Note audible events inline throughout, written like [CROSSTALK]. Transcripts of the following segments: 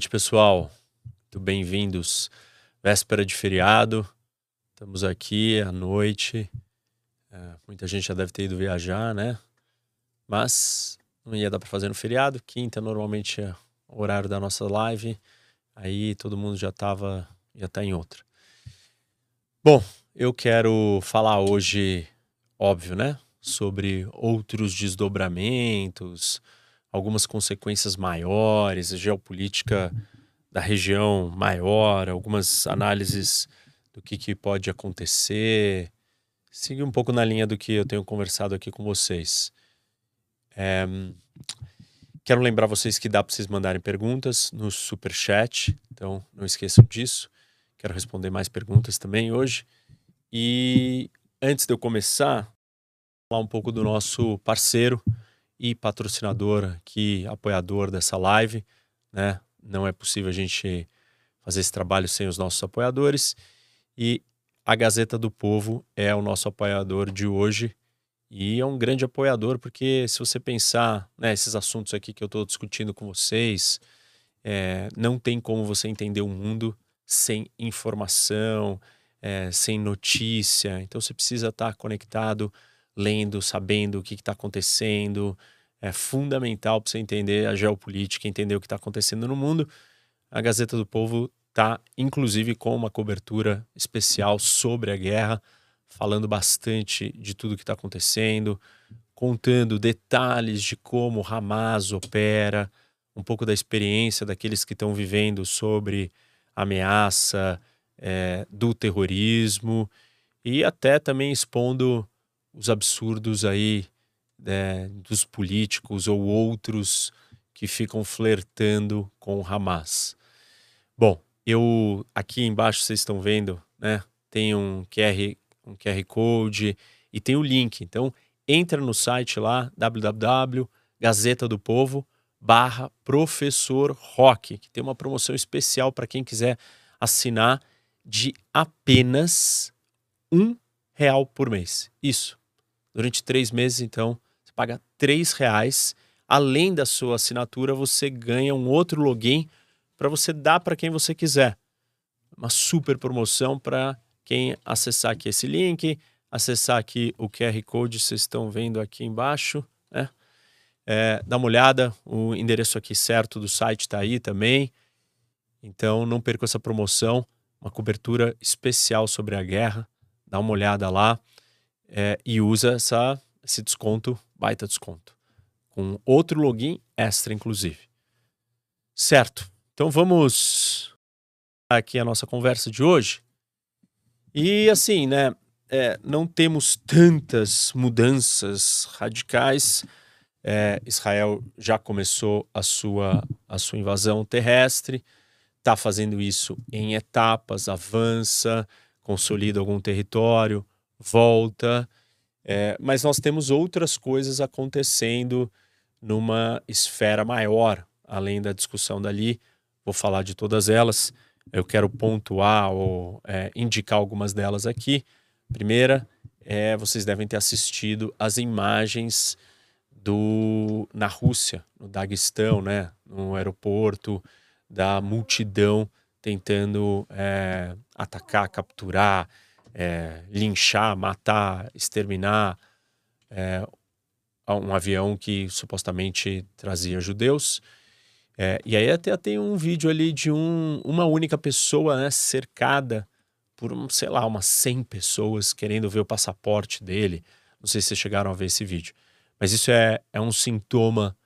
noite, pessoal. Muito bem-vindos. Véspera de feriado. Estamos aqui à noite. É, muita gente já deve ter ido viajar, né? Mas não ia dar para fazer no feriado. Quinta normalmente é o horário da nossa live. Aí todo mundo já estava, já tá em outra. Bom, eu quero falar hoje, óbvio, né? Sobre outros desdobramentos, algumas consequências maiores, a geopolítica da região maior, algumas análises do que, que pode acontecer. Seguir um pouco na linha do que eu tenho conversado aqui com vocês. É, quero lembrar vocês que dá para vocês mandarem perguntas no super chat, então não esqueçam disso. Quero responder mais perguntas também hoje. E antes de eu começar, falar um pouco do nosso parceiro, e patrocinador aqui, apoiador dessa live, né? Não é possível a gente fazer esse trabalho sem os nossos apoiadores. E a Gazeta do Povo é o nosso apoiador de hoje e é um grande apoiador, porque se você pensar né, assuntos aqui que eu estou discutindo com vocês, é, não tem como você entender o mundo sem informação, é, sem notícia. Então você precisa estar tá conectado, lendo, sabendo o que está acontecendo. É fundamental para você entender a geopolítica, entender o que está acontecendo no mundo. A Gazeta do Povo está, inclusive, com uma cobertura especial sobre a guerra falando bastante de tudo que está acontecendo, contando detalhes de como Hamas opera, um pouco da experiência daqueles que estão vivendo sobre ameaça é, do terrorismo e até também expondo os absurdos aí é, dos políticos ou outros que ficam flertando com Hamas. Bom, eu aqui embaixo vocês estão vendo, né? Tem um QR um QR Code e tem o link. Então, entra no site lá, www.gazeta do Povo barra Professor Rock, que tem uma promoção especial para quem quiser assinar de apenas um real por mês. Isso. Durante três meses, então, você paga três reais. Além da sua assinatura, você ganha um outro login para você dar para quem você quiser. Uma super promoção para quem acessar aqui esse link, acessar aqui o QR Code, vocês estão vendo aqui embaixo, né? É, dá uma olhada, o endereço aqui certo do site está aí também. Então não perca essa promoção, uma cobertura especial sobre a guerra. Dá uma olhada lá é, e usa essa, esse desconto, baita desconto, com outro login extra, inclusive. Certo. Então vamos aqui a nossa conversa de hoje. E assim, né? É, não temos tantas mudanças radicais. É, Israel já começou a sua, a sua invasão terrestre, está fazendo isso em etapas, avança, consolida algum território, volta. É, mas nós temos outras coisas acontecendo numa esfera maior, além da discussão dali. Vou falar de todas elas eu quero pontuar ou é, indicar algumas delas aqui. Primeira, é, vocês devem ter assistido as imagens do na Rússia, no Daguestão, né, no aeroporto, da multidão tentando é, atacar, capturar, é, linchar, matar, exterminar é, um avião que supostamente trazia judeus. É, e aí até tem um vídeo ali de um, uma única pessoa né, cercada por, um, sei lá, umas 100 pessoas querendo ver o passaporte dele. Não sei se vocês chegaram a ver esse vídeo. Mas isso é, é um sintoma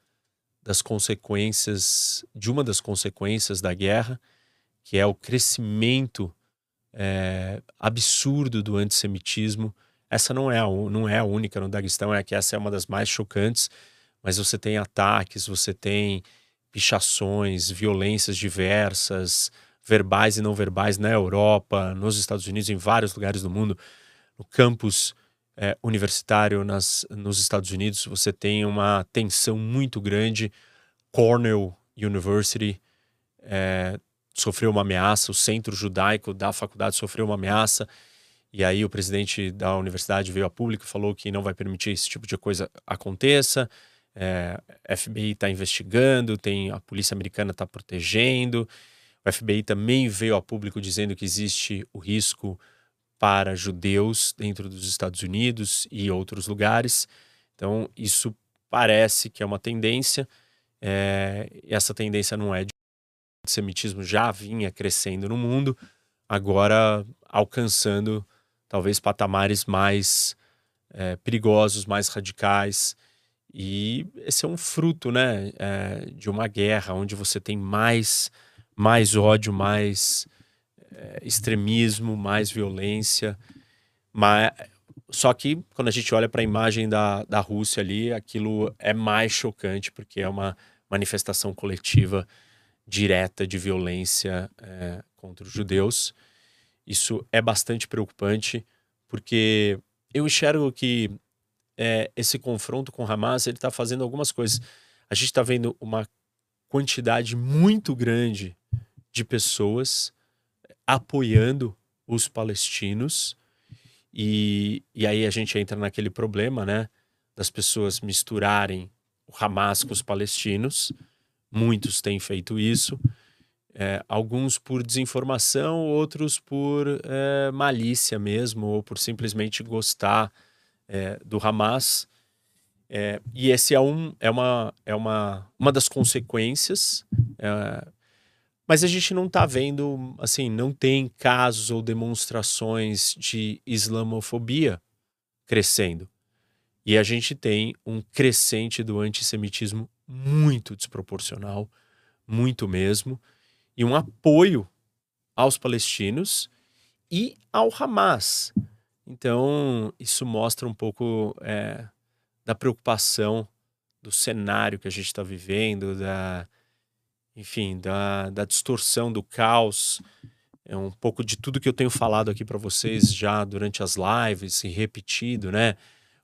das consequências, de uma das consequências da guerra, que é o crescimento é, absurdo do antissemitismo. Essa não é, a, não é a única no Daguestão, é que essa é uma das mais chocantes, mas você tem ataques, você tem pichações, violências diversas, verbais e não verbais na Europa, nos Estados Unidos, em vários lugares do mundo. No campus é, universitário nas, nos Estados Unidos, você tem uma tensão muito grande. Cornell University é, sofreu uma ameaça, o centro judaico da faculdade sofreu uma ameaça. E aí o presidente da universidade veio a público e falou que não vai permitir esse tipo de coisa aconteça é, FBI está investigando, tem a polícia americana está protegendo. O FBI também veio a público dizendo que existe o risco para judeus dentro dos Estados Unidos e outros lugares. Então, isso parece que é uma tendência. É, essa tendência não é de antissemitismo já vinha crescendo no mundo, agora alcançando talvez patamares mais é, perigosos, mais radicais. E esse é um fruto né, é, de uma guerra onde você tem mais, mais ódio, mais é, extremismo, mais violência. Mas, só que quando a gente olha para a imagem da, da Rússia ali, aquilo é mais chocante, porque é uma manifestação coletiva direta de violência é, contra os judeus. Isso é bastante preocupante, porque eu enxergo que é, esse confronto com Hamas ele está fazendo algumas coisas. A gente está vendo uma quantidade muito grande de pessoas apoiando os palestinos. E, e aí a gente entra naquele problema, né? Das pessoas misturarem o Hamas com os palestinos. Muitos têm feito isso. É, alguns por desinformação, outros por é, malícia mesmo, ou por simplesmente gostar é, do Hamas. É, e esse é, um, é, uma, é uma, uma das consequências. É, mas a gente não está vendo, assim, não tem casos ou demonstrações de islamofobia crescendo. E a gente tem um crescente do antissemitismo muito desproporcional, muito mesmo e um apoio aos palestinos e ao Hamas. Então, isso mostra um pouco é, da preocupação do cenário que a gente está vivendo, da, enfim, da, da distorção, do caos. É um pouco de tudo que eu tenho falado aqui para vocês já durante as lives e repetido, né?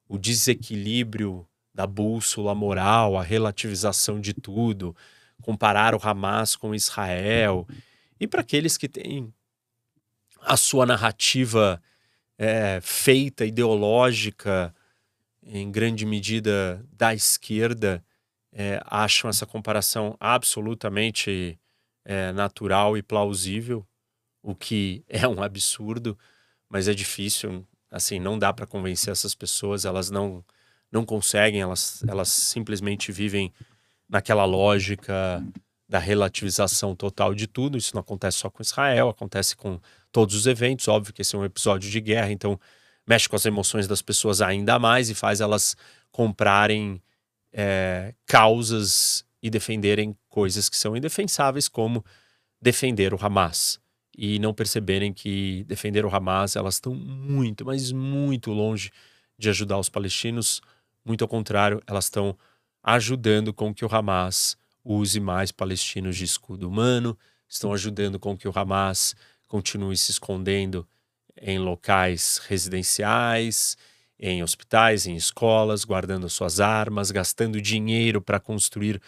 O desequilíbrio da bússola moral, a relativização de tudo, comparar o Hamas com Israel. E para aqueles que têm a sua narrativa é, feita, ideológica, em grande medida da esquerda, é, acham essa comparação absolutamente é, natural e plausível, o que é um absurdo, mas é difícil, assim, não dá para convencer essas pessoas, elas não não conseguem, elas, elas simplesmente vivem naquela lógica da relativização total de tudo. Isso não acontece só com Israel, acontece com todos os eventos. Óbvio que esse é um episódio de guerra, então mexe com as emoções das pessoas ainda mais e faz elas comprarem é, causas e defenderem coisas que são indefensáveis, como defender o Hamas. E não perceberem que defender o Hamas, elas estão muito, mas muito longe de ajudar os palestinos. Muito ao contrário, elas estão ajudando com que o Hamas use mais palestinos de escudo humano, estão ajudando com que o Hamas continue se escondendo em locais residenciais, em hospitais, em escolas, guardando suas armas, gastando dinheiro para construir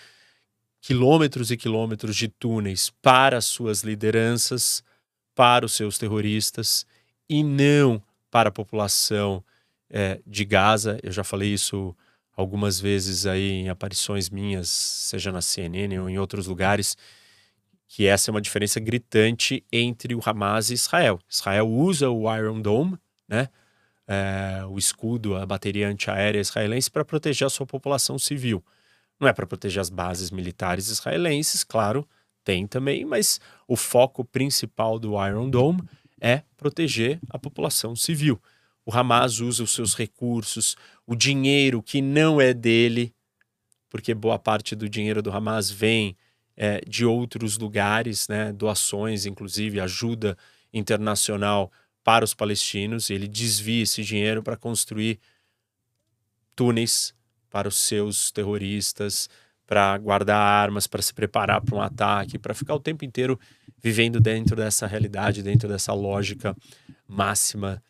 quilômetros e quilômetros de túneis para suas lideranças, para os seus terroristas e não para a população é, de Gaza. Eu já falei isso algumas vezes aí em aparições minhas, seja na CNN ou em outros lugares, que essa é uma diferença gritante entre o Hamas e Israel. Israel usa o Iron Dome, né? É, o escudo, a bateria antiaérea israelense para proteger a sua população civil. Não é para proteger as bases militares israelenses, claro, tem também, mas o foco principal do Iron Dome é proteger a população civil. O Hamas usa os seus recursos, o dinheiro que não é dele, porque boa parte do dinheiro do Hamas vem é, de outros lugares, né, doações, inclusive ajuda internacional para os palestinos. Ele desvia esse dinheiro para construir túneis para os seus terroristas, para guardar armas, para se preparar para um ataque, para ficar o tempo inteiro vivendo dentro dessa realidade, dentro dessa lógica máxima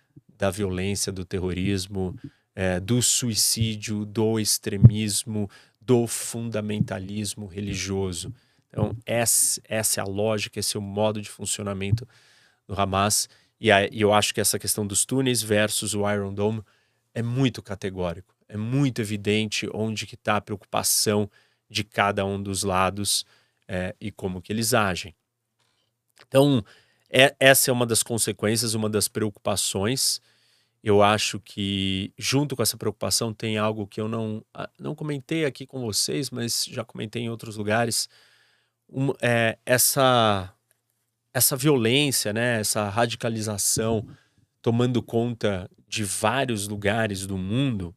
da violência, do terrorismo, é, do suicídio, do extremismo, do fundamentalismo religioso. Então, essa, essa é a lógica, esse é o modo de funcionamento do Hamas. E, a, e eu acho que essa questão dos túneis versus o Iron Dome é muito categórico. É muito evidente onde que está a preocupação de cada um dos lados é, e como que eles agem. Então, é, essa é uma das consequências, uma das preocupações eu acho que, junto com essa preocupação, tem algo que eu não, ah, não comentei aqui com vocês, mas já comentei em outros lugares. Um, é, essa, essa violência, né, essa radicalização tomando conta de vários lugares do mundo,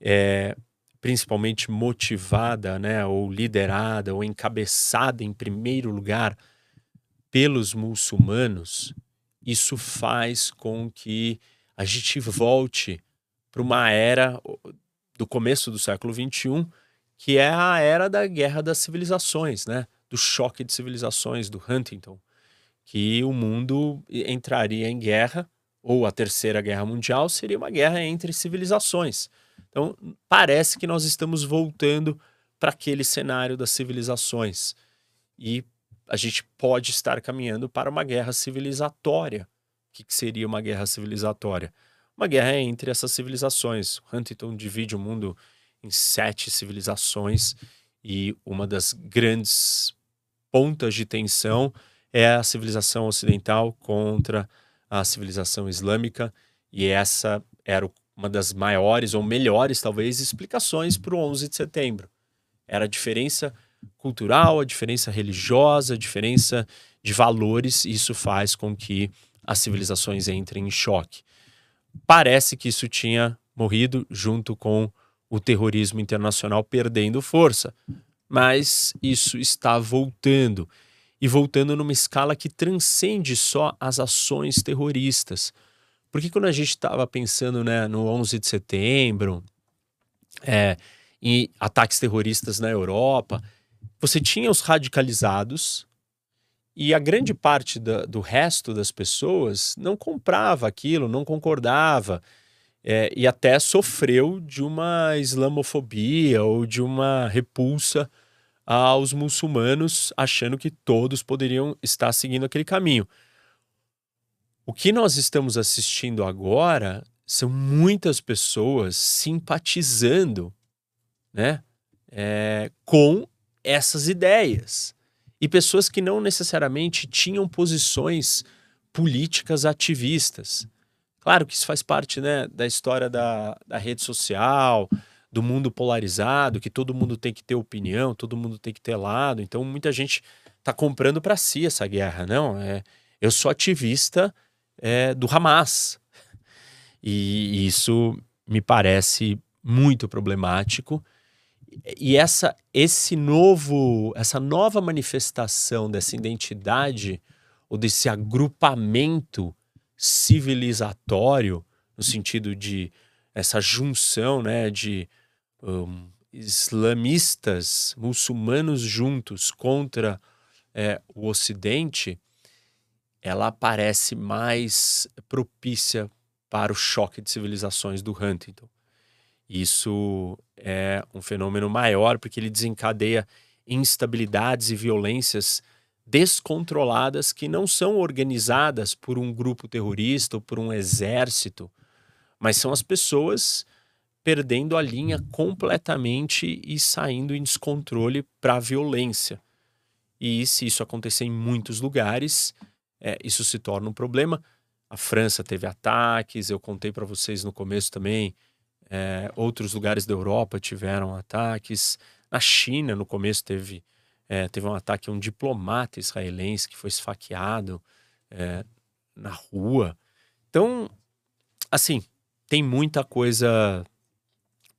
é, principalmente motivada, né, ou liderada, ou encabeçada em primeiro lugar pelos muçulmanos, isso faz com que a gente volte para uma era do começo do século XXI, que é a era da guerra das civilizações, né? do choque de civilizações, do Huntington, que o mundo entraria em guerra, ou a terceira guerra mundial seria uma guerra entre civilizações. Então, parece que nós estamos voltando para aquele cenário das civilizações. E a gente pode estar caminhando para uma guerra civilizatória. Que, que seria uma guerra civilizatória? Uma guerra entre essas civilizações. Huntington divide o mundo em sete civilizações e uma das grandes pontas de tensão é a civilização ocidental contra a civilização islâmica e essa era uma das maiores ou melhores talvez explicações para o 11 de setembro. Era a diferença cultural, a diferença religiosa, a diferença de valores, e isso faz com que as civilizações entrem em choque. Parece que isso tinha morrido junto com o terrorismo internacional perdendo força, mas isso está voltando e voltando numa escala que transcende só as ações terroristas. Porque quando a gente estava pensando né, no 11 de setembro, é, em ataques terroristas na Europa, você tinha os radicalizados e a grande parte da, do resto das pessoas não comprava aquilo, não concordava é, e até sofreu de uma islamofobia ou de uma repulsa aos muçulmanos, achando que todos poderiam estar seguindo aquele caminho. O que nós estamos assistindo agora são muitas pessoas simpatizando né, é, com essas ideias. E pessoas que não necessariamente tinham posições políticas ativistas. Claro que isso faz parte né, da história da, da rede social, do mundo polarizado, que todo mundo tem que ter opinião, todo mundo tem que ter lado. Então muita gente está comprando para si essa guerra. Não, é, eu sou ativista é, do Hamas. E isso me parece muito problemático e essa esse novo essa nova manifestação dessa identidade ou desse agrupamento civilizatório no sentido de essa junção né de um, islamistas muçulmanos juntos contra é, o Ocidente ela parece mais propícia para o choque de civilizações do Huntington isso é um fenômeno maior porque ele desencadeia instabilidades e violências descontroladas que não são organizadas por um grupo terrorista ou por um exército, mas são as pessoas perdendo a linha completamente e saindo em descontrole para a violência. E se isso acontecer em muitos lugares, é, isso se torna um problema. A França teve ataques, eu contei para vocês no começo também é, outros lugares da Europa tiveram ataques. Na China, no começo, teve, é, teve um ataque a um diplomata israelense que foi esfaqueado é, na rua. Então, assim, tem muita coisa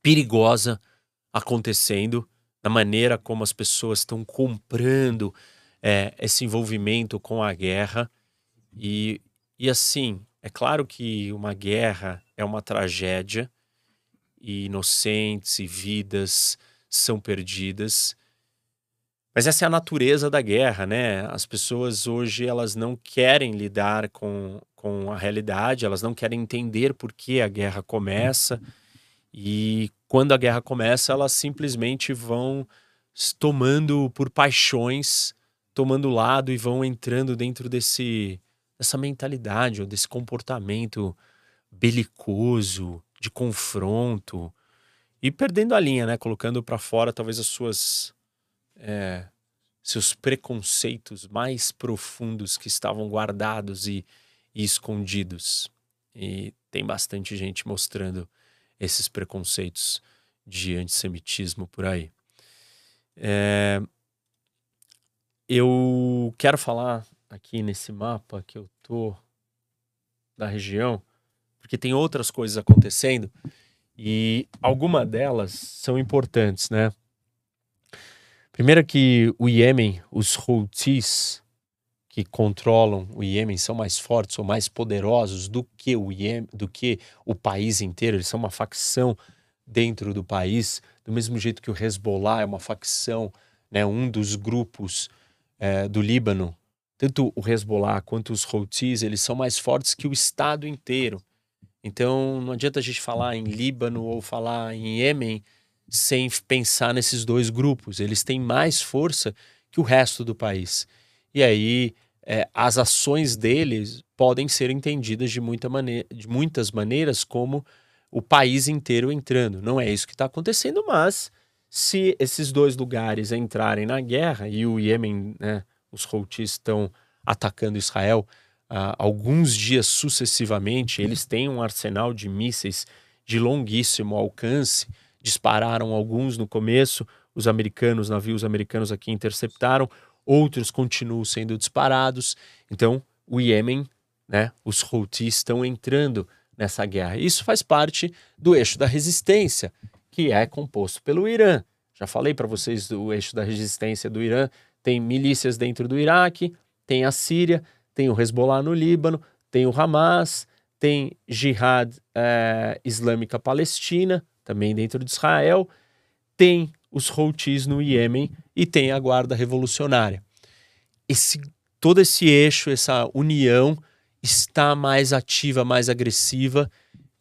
perigosa acontecendo na maneira como as pessoas estão comprando é, esse envolvimento com a guerra. E, e assim, é claro que uma guerra é uma tragédia, e inocentes e vidas são perdidas. Mas essa é a natureza da guerra, né? As pessoas hoje elas não querem lidar com, com a realidade, elas não querem entender por que a guerra começa. E quando a guerra começa, elas simplesmente vão tomando por paixões, tomando lado e vão entrando dentro desse dessa mentalidade ou desse comportamento belicoso, de confronto e perdendo a linha, né? Colocando para fora talvez as suas é, seus preconceitos mais profundos que estavam guardados e, e escondidos. E tem bastante gente mostrando esses preconceitos de antissemitismo por aí. É, eu quero falar aqui nesse mapa que eu tô da região porque tem outras coisas acontecendo e alguma delas são importantes, né? Primeiro que o Iêmen, os Houthis que controlam o Iêmen são mais fortes ou mais poderosos do que o Iêmen, do que o país inteiro, eles são uma facção dentro do país, do mesmo jeito que o Hezbollah é uma facção, né, um dos grupos é, do Líbano, tanto o Hezbollah quanto os Houthis, eles são mais fortes que o Estado inteiro. Então não adianta a gente falar em Líbano ou falar em Iêmen sem pensar nesses dois grupos. Eles têm mais força que o resto do país. e aí é, as ações deles podem ser entendidas de, muita maneira, de muitas maneiras como o país inteiro entrando. Não é isso que está acontecendo, mas se esses dois lugares entrarem na guerra e o Iêmen, né, os Houthis estão atacando Israel uh, alguns dias sucessivamente, eles têm um arsenal de mísseis de longuíssimo alcance, dispararam alguns no começo, os americanos, navios americanos aqui interceptaram, outros continuam sendo disparados. Então, o Iêmen, né, os Houthis estão entrando nessa guerra. Isso faz parte do eixo da resistência, que é composto pelo Irã. Já falei para vocês do eixo da resistência do Irã. Tem milícias dentro do Iraque, tem a Síria, tem o Hezbollah no Líbano, tem o Hamas, tem Jihad é, Islâmica Palestina, também dentro de Israel, tem os Houthis no Iêmen e tem a Guarda Revolucionária. Esse, todo esse eixo, essa união está mais ativa, mais agressiva.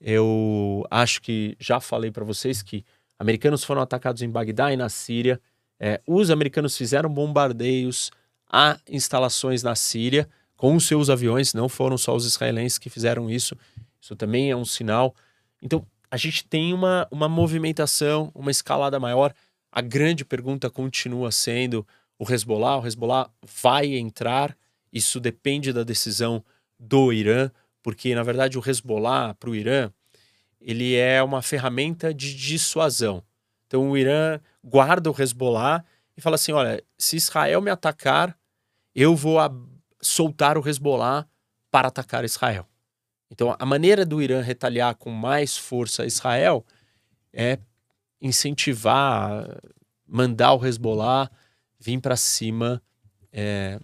Eu acho que já falei para vocês que americanos foram atacados em Bagdá e na Síria. É, os americanos fizeram bombardeios a instalações na Síria com os seus aviões, não foram só os israelenses que fizeram isso. Isso também é um sinal. Então, a gente tem uma, uma movimentação, uma escalada maior. A grande pergunta continua sendo o Hezbollah. O Hezbollah vai entrar. Isso depende da decisão do Irã, porque na verdade o Hezbollah para o Irã ele é uma ferramenta de dissuasão. Então o Irã guarda o Hezbollah e fala assim: olha, se Israel me atacar, eu vou soltar o Hezbollah para atacar Israel. Então a maneira do Irã retaliar com mais força Israel é incentivar, mandar o Hezbollah vir para cima é,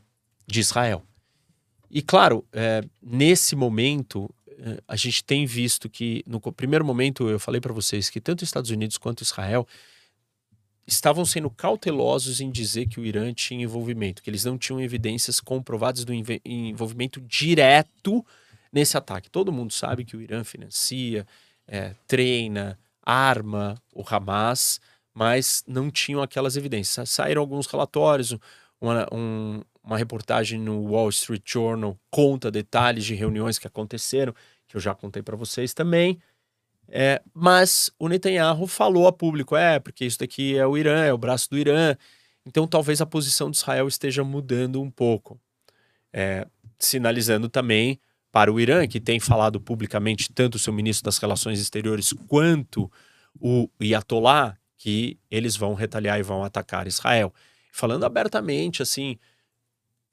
de Israel. E claro, é, nesse momento, é, a gente tem visto que, no primeiro momento, eu falei para vocês que tanto os Estados Unidos quanto Israel estavam sendo cautelosos em dizer que o Irã tinha envolvimento, que eles não tinham evidências comprovadas do envolvimento direto nesse ataque. Todo mundo sabe que o Irã financia, é, treina, arma o Hamas, mas não tinham aquelas evidências. Saíram alguns relatórios, uma, um, uma reportagem no Wall Street Journal conta detalhes de reuniões que aconteceram, que eu já contei para vocês também. É, mas o Netanyahu falou a público: é, porque isso daqui é o Irã, é o braço do Irã. Então talvez a posição de Israel esteja mudando um pouco. É, sinalizando também para o Irã, que tem falado publicamente tanto o seu ministro das Relações Exteriores quanto o Ayatollah, que eles vão retaliar e vão atacar Israel. Falando abertamente, assim,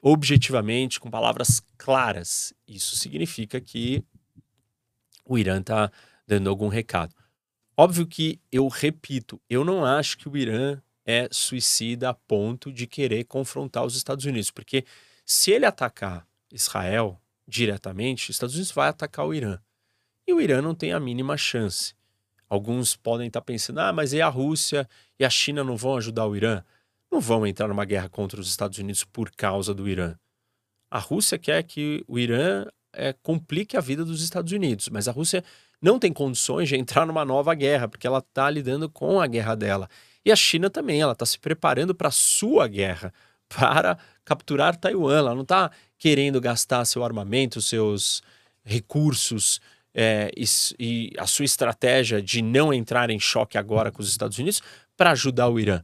objetivamente, com palavras claras. Isso significa que o Irã está dando algum recado. Óbvio que eu repito, eu não acho que o Irã é suicida a ponto de querer confrontar os Estados Unidos, porque se ele atacar Israel diretamente, os Estados Unidos vai atacar o Irã. E o Irã não tem a mínima chance. Alguns podem estar pensando: ah, mas e a Rússia e a China não vão ajudar o Irã? não vão entrar numa guerra contra os Estados Unidos por causa do Irã. A Rússia quer que o Irã é, complique a vida dos Estados Unidos, mas a Rússia não tem condições de entrar numa nova guerra, porque ela está lidando com a guerra dela. E a China também, ela está se preparando para a sua guerra, [LAUGHS] para capturar Taiwan. Ela não está querendo gastar seu armamento, seus recursos é, e, e a sua estratégia de não entrar em choque agora com os Estados Unidos para ajudar o Irã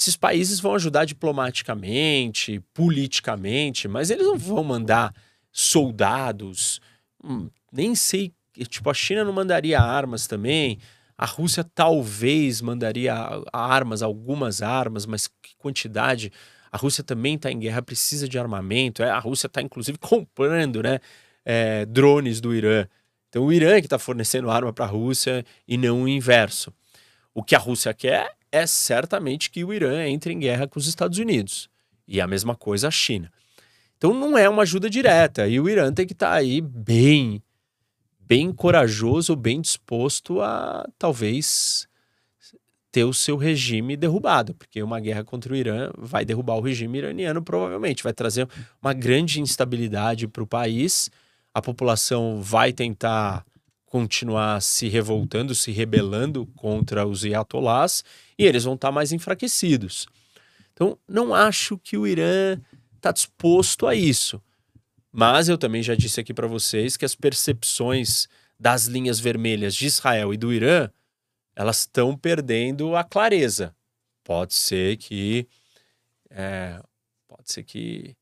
esses países vão ajudar diplomaticamente, politicamente, mas eles não vão mandar soldados. Hum, nem sei, tipo, a China não mandaria armas também. A Rússia talvez mandaria armas, algumas armas, mas que quantidade? A Rússia também está em guerra, precisa de armamento. É, a Rússia está, inclusive, [LAUGHS] comprando né, é, drones do Irã. Então, o Irã é que está fornecendo arma para a Rússia e não o inverso. O que a Rússia quer é certamente que o Irã entre em guerra com os Estados Unidos. E a mesma coisa a China. Então não é uma ajuda direta. E o Irã tem que estar tá aí bem, bem corajoso, bem disposto a talvez ter o seu regime derrubado, porque uma guerra contra o Irã vai derrubar o regime iraniano, provavelmente, vai trazer uma grande instabilidade para o país. A população vai tentar continuar se revoltando, se rebelando contra os ayatollahs e eles vão estar mais enfraquecidos. Então, não acho que o Irã está disposto a isso. Mas eu também já disse aqui para vocês que as percepções das linhas vermelhas de Israel e do Irã, elas estão perdendo a clareza. Pode ser que é, pode ser que,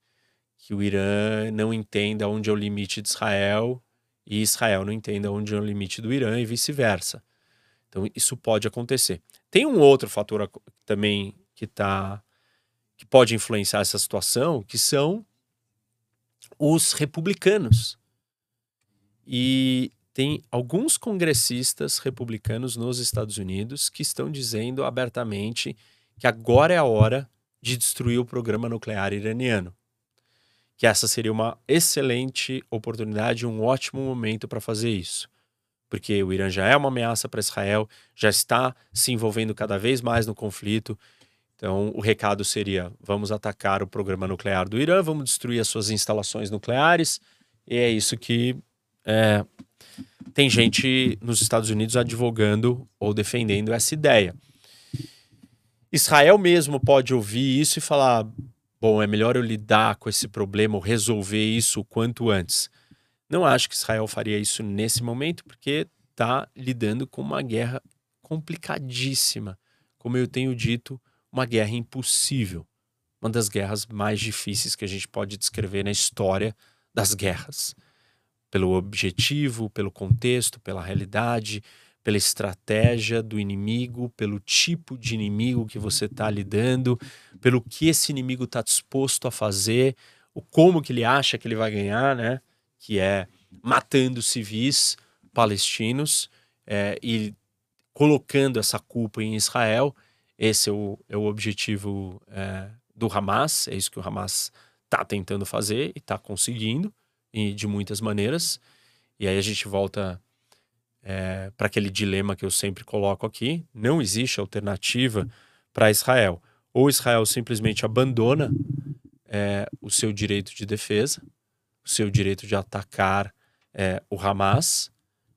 que o Irã não entenda onde é o limite de Israel e Israel não entenda onde é o limite do Irã e vice-versa. Então isso pode acontecer. Tem um outro fator também que tá que pode influenciar essa situação, que são os republicanos. E tem alguns congressistas republicanos nos Estados Unidos que estão dizendo abertamente que agora é a hora de destruir o programa nuclear iraniano. Que essa seria uma excelente oportunidade, um ótimo momento para fazer isso. Porque o Irã já é uma ameaça para Israel, já está se envolvendo cada vez mais no conflito então, o recado seria: vamos atacar o programa nuclear do Irã, vamos destruir as suas instalações nucleares. E é isso que é, tem gente nos Estados Unidos advogando ou defendendo essa ideia. Israel mesmo pode ouvir isso e falar: bom, é melhor eu lidar com esse problema ou resolver isso o quanto antes. Não acho que Israel faria isso nesse momento, porque está lidando com uma guerra complicadíssima. Como eu tenho dito, uma guerra impossível, uma das guerras mais difíceis que a gente pode descrever na história das guerras. Pelo objetivo, pelo contexto, pela realidade, pela estratégia do inimigo, pelo tipo de inimigo que você está lidando, pelo que esse inimigo está disposto a fazer, o como que ele acha que ele vai ganhar, né? Que é matando civis palestinos é, e colocando essa culpa em Israel esse é o, é o objetivo é, do Hamas, é isso que o Hamas está tentando fazer e está conseguindo e de muitas maneiras. E aí a gente volta é, para aquele dilema que eu sempre coloco aqui: não existe alternativa para Israel. Ou Israel simplesmente abandona é, o seu direito de defesa, o seu direito de atacar é, o Hamas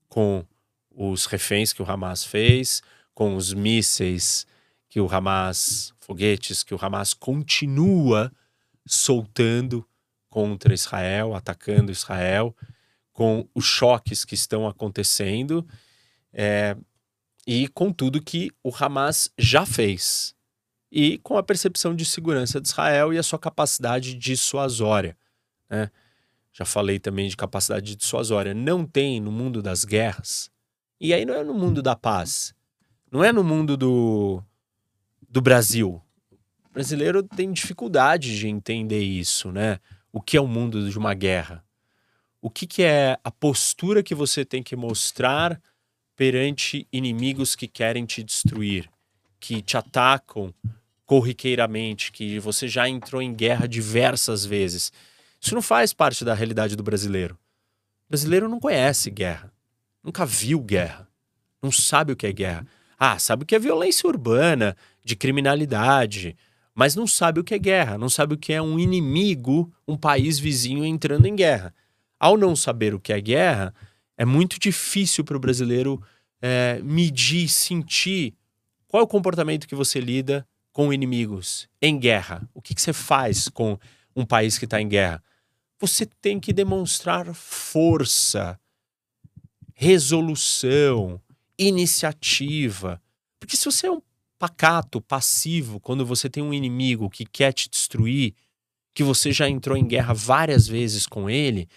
com os reféns que o Hamas fez, com os mísseis que o Hamas, foguetes que o Hamas continua soltando contra Israel, atacando Israel, com os choques que estão acontecendo é, e com tudo que o Hamas já fez. E com a percepção de segurança de Israel e a sua capacidade dissuasória. Né? Já falei também de capacidade dissuasória. Não tem no mundo das guerras, e aí não é no mundo da paz, não é no mundo do, do Brasil. O brasileiro tem dificuldade de entender isso, né? O que é o mundo de uma guerra? O que, que é a postura que você tem que mostrar perante inimigos que querem te destruir, que te atacam corriqueiramente, que você já entrou em guerra diversas vezes. Isso não faz parte da realidade do brasileiro. O brasileiro não conhece guerra, nunca viu guerra, não sabe o que é guerra. Ah, sabe o que é violência urbana, de criminalidade, mas não sabe o que é guerra, não sabe o que é um inimigo, um país vizinho entrando em guerra. Ao não saber o que é guerra, é muito difícil para o brasileiro é, medir, sentir qual é o comportamento que você lida com inimigos em guerra. O que, que você faz com um país que está em guerra? Você tem que demonstrar força, resolução, iniciativa. Porque se você é um pacato, passivo, quando você tem um inimigo que quer te destruir, que você já entrou em guerra várias vezes com ele,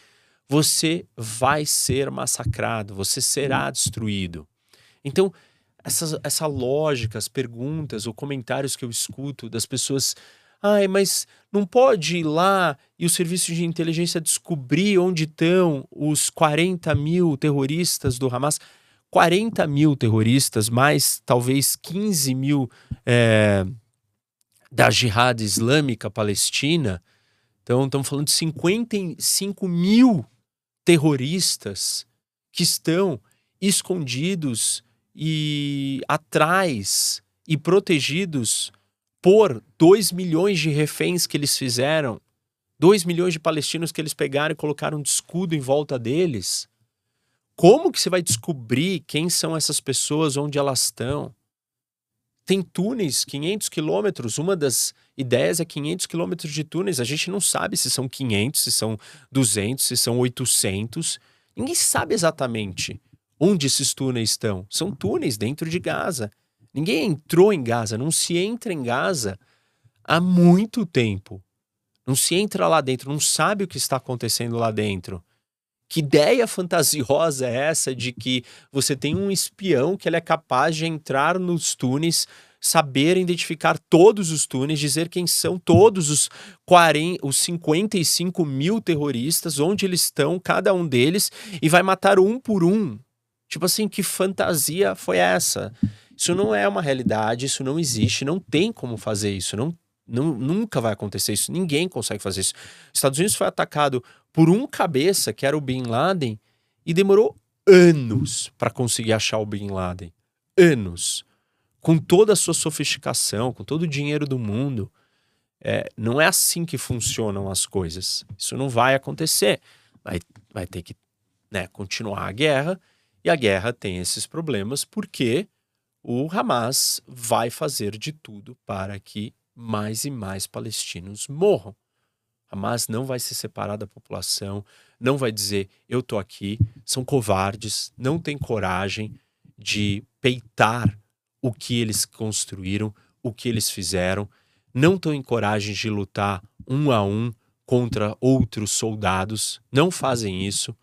você vai ser massacrado, você será destruído. Então, essa, essa lógica, as perguntas ou comentários que eu escuto das pessoas. Ai, mas não pode ir lá e o serviço de inteligência descobrir onde estão os 40 mil terroristas do Hamas? 40 mil terroristas, mais talvez 15 mil é, da Jihad Islâmica Palestina. Então, estamos falando de 55 mil terroristas que estão escondidos e atrás e protegidos por 2 milhões de reféns que eles fizeram, 2 milhões de palestinos que eles pegaram e colocaram de escudo em volta deles. Como que você vai descobrir quem são essas pessoas, onde elas estão? tem túneis, 500 quilômetros. Uma das ideias é 500 quilômetros de túneis. A gente não sabe se são 500, se são 200, se são 800. Ninguém sabe exatamente onde esses túneis estão. São túneis dentro de Gaza. Ninguém entrou em Gaza, não se entra em Gaza há muito tempo. Não se entra lá dentro, não sabe o que está acontecendo lá dentro. Que ideia fantasiosa é essa de que você tem um espião que ele é capaz de entrar nos túneis, saber identificar todos os túneis, dizer quem são todos os, 40, os 55 mil terroristas, onde eles estão, cada um deles, e vai matar um por um. Tipo assim, que fantasia foi essa? Isso não é uma realidade, isso não existe, não tem como fazer isso, não, nunca vai acontecer isso, ninguém consegue fazer isso. Os Estados Unidos foi atacado por um cabeça, que era o Bin Laden, e demorou anos para conseguir achar o Bin Laden. Anos. Com toda a sua sofisticação, com todo o dinheiro do mundo. É, não é assim que funcionam as coisas. Isso não vai acontecer. Vai, vai ter que né, continuar a guerra, e a guerra tem esses problemas porque o Hamas vai fazer de tudo para que mais e mais palestinos morram. Hamas não vai se separar da população, não vai dizer eu tô aqui, são covardes, não têm coragem de peitar o que eles construíram, o que eles fizeram, não têm coragem de lutar um a um contra outros soldados, não fazem isso,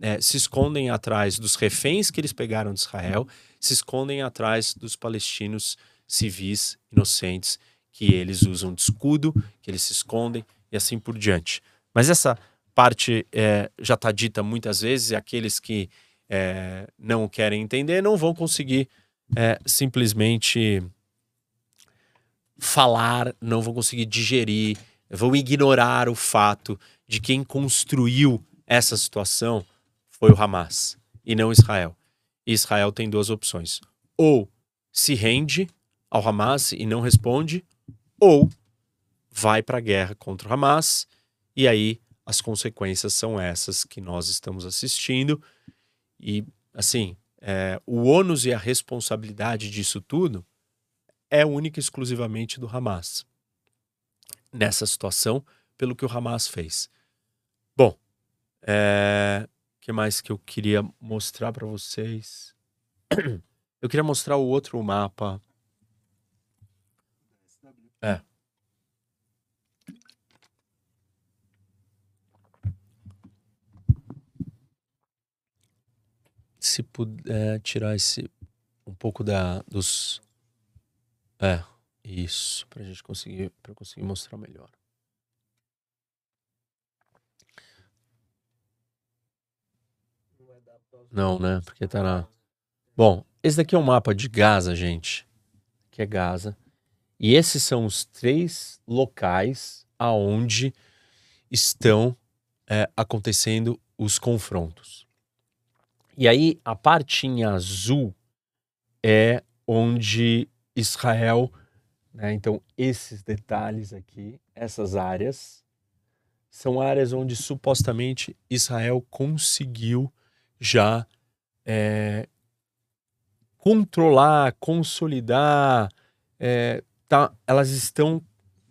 é, se escondem atrás dos reféns que eles pegaram de Israel, se escondem atrás dos palestinos civis inocentes que eles usam de escudo, que eles se escondem, e assim por diante. Mas essa parte é, já está dita muitas vezes, e aqueles que é, não querem entender não vão conseguir é, simplesmente falar, não vão conseguir digerir, vão ignorar o fato de quem construiu essa situação foi o Hamas e não Israel. Israel tem duas opções: ou se rende ao Hamas e não responde, ou vai para a guerra contra o Hamas, e aí as consequências são essas que nós estamos assistindo. E, assim, é, o ônus e a responsabilidade disso tudo é única e exclusivamente do Hamas. Nessa situação, pelo que o Hamas fez. Bom, é, que mais que eu queria mostrar para vocês? [COUGHS] Eu queria mostrar o outro mapa. É. se puder tirar esse um pouco da dos é isso para a gente conseguir para conseguir mostrar melhor. Não, né? Porque tá lá. Bom, esse daqui é um mapa de Gaza, gente. Que é Gaza. E esses são os três locais aonde estão é, acontecendo os confrontos. E aí a partinha azul é onde Israel, né, então esses detalhes aqui, essas áreas, são áreas onde supostamente Israel conseguiu já é, controlar, consolidar, é, tá, elas estão,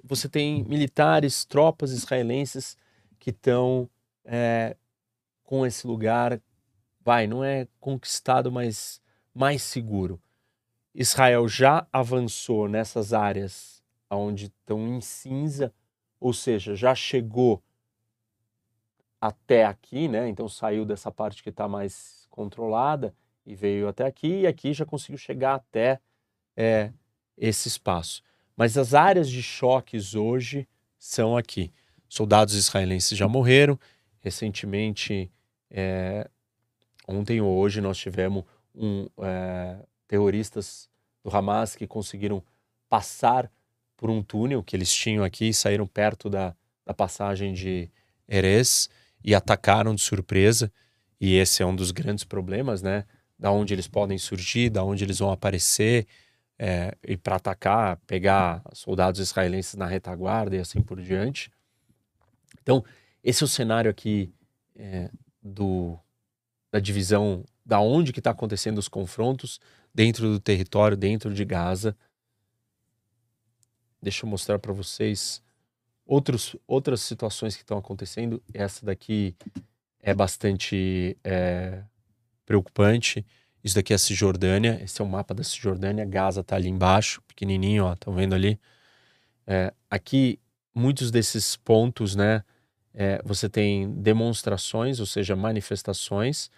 você tem militares, tropas israelenses que estão é, com esse lugar vai, não é conquistado, mas mais seguro. Israel já avançou nessas áreas onde estão em cinza, ou seja, já chegou até aqui, né? Então saiu dessa parte que está mais controlada e veio até aqui, e aqui já conseguiu chegar até é, esse espaço. Mas as áreas de choques hoje são aqui. Soldados israelenses já morreram. Recentemente, é, Ontem ou hoje nós tivemos um, é, terroristas do Hamas que conseguiram passar por um túnel que eles tinham aqui, saíram perto da, da passagem de Erez e atacaram de surpresa. E esse é um dos grandes problemas, né? Da onde eles podem surgir, da onde eles vão aparecer, é, e para atacar, pegar soldados israelenses na retaguarda e assim por diante. Então, esse é o cenário aqui é, do, da divisão da onde que está acontecendo os confrontos dentro do território, dentro de Gaza. deixa eu mostrar para vocês outros, outras situações que estão acontecendo. Essa daqui é bastante é, preocupante. Isso daqui é a Cisjordânia. Esse é o mapa da Cisjordânia. Gaza está ali embaixo, pequenininho, ó. Estão vendo ali? É, aqui, muitos desses pontos, né? É, você tem demonstrações, ou seja, manifestações.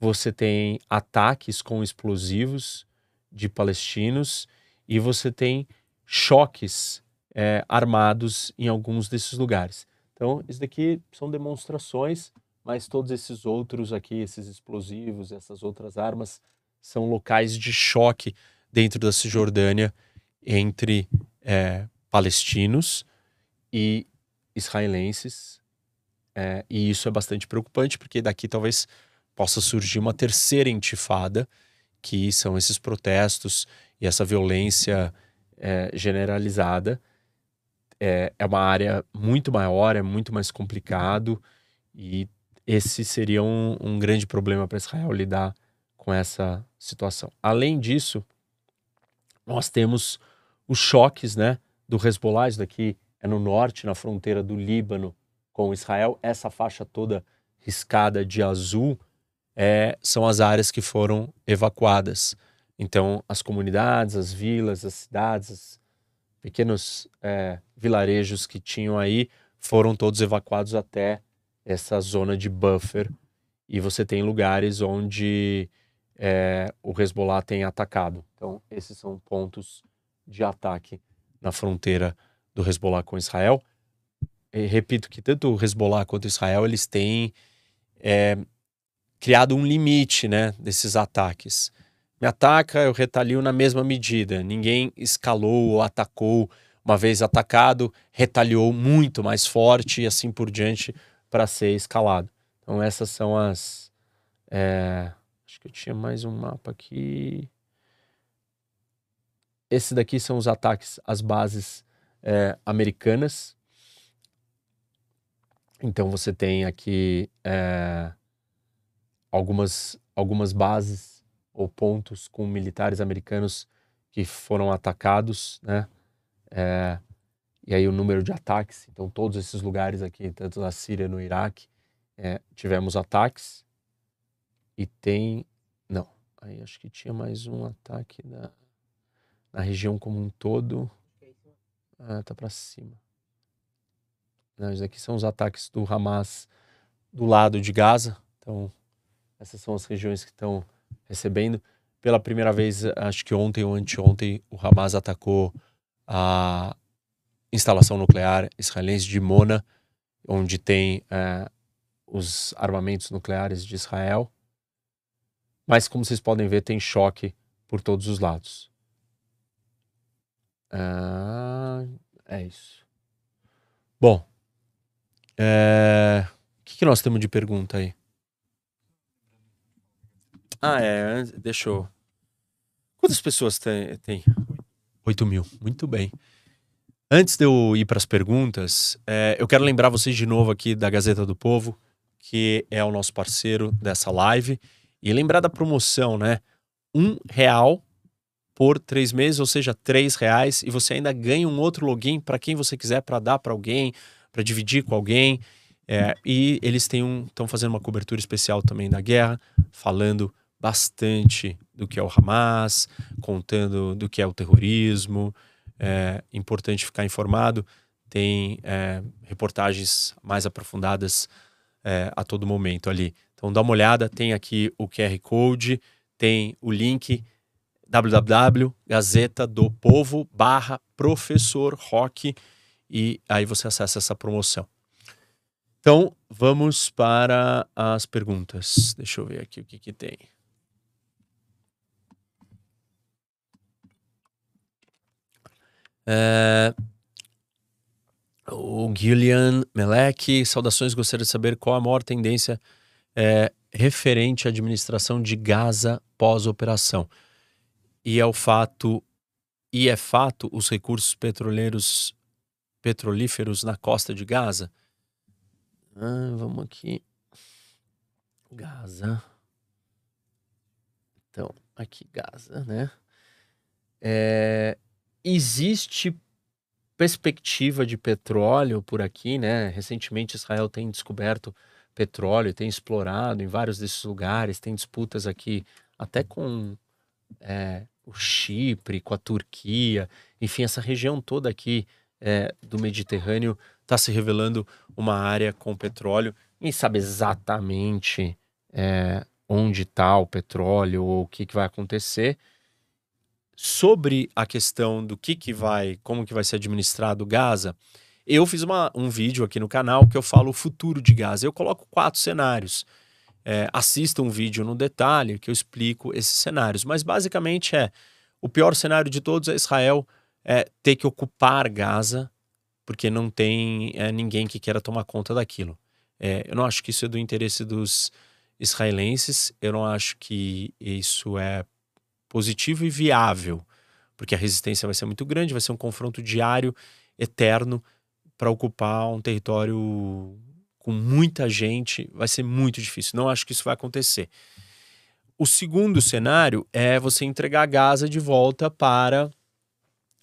Você tem ataques com explosivos de palestinos e você tem choques é, armados em alguns desses lugares. Então, isso daqui são demonstrações, mas todos esses outros aqui, esses explosivos, essas outras armas, são locais de choque dentro da Cisjordânia entre é, palestinos e israelenses. É, e isso é bastante preocupante, porque daqui talvez possa surgir uma terceira intifada, que são esses protestos e essa violência é, generalizada é, é uma área muito maior, é muito mais complicado e esse seria um, um grande problema para Israel lidar com essa situação. Além disso, nós temos os choques né, do Hezbollah, isso daqui é no norte, na fronteira do Líbano com Israel. Essa faixa toda riscada de azul é, são as áreas que foram evacuadas. Então, as comunidades, as vilas, as cidades, as pequenos é, vilarejos que tinham aí foram todos evacuados até essa zona de buffer. E você tem lugares onde é, o Hezbollah tem atacado. Então, esses são pontos de ataque na fronteira do Hezbollah com Israel. E repito que tanto o Hezbollah quanto Israel eles têm é, criado um limite né, desses ataques me ataca, eu retalio na mesma medida. Ninguém escalou ou atacou. Uma vez atacado, retaliou muito mais forte e assim por diante para ser escalado. Então, essas são as. É... Acho que eu tinha mais um mapa aqui. Esses daqui são os ataques às bases é, americanas. Então, você tem aqui é, algumas, algumas bases ou pontos com militares americanos que foram atacados, né? É, e aí o número de ataques, então todos esses lugares aqui, tanto na Síria, no Iraque, é, tivemos ataques e tem, não, aí acho que tinha mais um ataque na, na região como um todo, ah, tá para cima. Não, isso aqui são os ataques do Hamas do lado de Gaza, então essas são as regiões que estão recebendo. Pela primeira vez, acho que ontem ou anteontem, o Hamas atacou a instalação nuclear israelense de Mona, onde tem é, os armamentos nucleares de Israel. Mas, como vocês podem ver, tem choque por todos os lados. Ah, é isso. Bom, é... o que, que nós temos de pergunta aí? Ah, é. Deixa eu. Quantas pessoas tem? tem? 8 mil. Muito bem. Antes de eu ir para as perguntas, é, eu quero lembrar vocês de novo aqui da Gazeta do Povo, que é o nosso parceiro dessa live. E lembrar da promoção, né? Um real por três meses, ou seja, três reais, e você ainda ganha um outro login para quem você quiser, para dar para alguém, para dividir com alguém. É, e eles estão um, fazendo uma cobertura especial também da guerra, falando bastante do que é o Hamas, contando do que é o terrorismo. É importante ficar informado. Tem é, reportagens mais aprofundadas é, a todo momento ali. Então dá uma olhada, tem aqui o QR Code, tem o link www.gazetadopovo barra professor rock e aí você acessa essa promoção. Então, vamos para as perguntas. Deixa eu ver aqui o que, que tem. O Gillian Melek, saudações, gostaria de saber qual a maior tendência é, referente à administração de Gaza pós-operação. E é o fato, e é fato os recursos petroleiros petrolíferos na costa de Gaza? Ah, vamos aqui. Gaza. Então, aqui Gaza, né? É, existe perspectiva de petróleo por aqui, né? Recentemente Israel tem descoberto petróleo, tem explorado em vários desses lugares, tem disputas aqui até com é, o Chipre, com a Turquia, enfim, essa região toda aqui é, do Mediterrâneo está se revelando uma área com petróleo. Ninguém sabe exatamente é, onde está o petróleo ou o que, que vai acontecer. Sobre a questão do que, que vai, como que vai ser administrado Gaza, eu fiz uma, um vídeo aqui no canal que eu falo o futuro de Gaza. Eu coloco quatro cenários. É, assista um vídeo no detalhe que eu explico esses cenários. Mas basicamente é o pior cenário de todos é Israel é, ter que ocupar Gaza porque não tem é, ninguém que queira tomar conta daquilo. É, eu não acho que isso é do interesse dos israelenses, eu não acho que isso é positivo e viável, porque a resistência vai ser muito grande, vai ser um confronto diário, eterno, para ocupar um território com muita gente, vai ser muito difícil. Não acho que isso vai acontecer. O segundo cenário é você entregar Gaza de volta para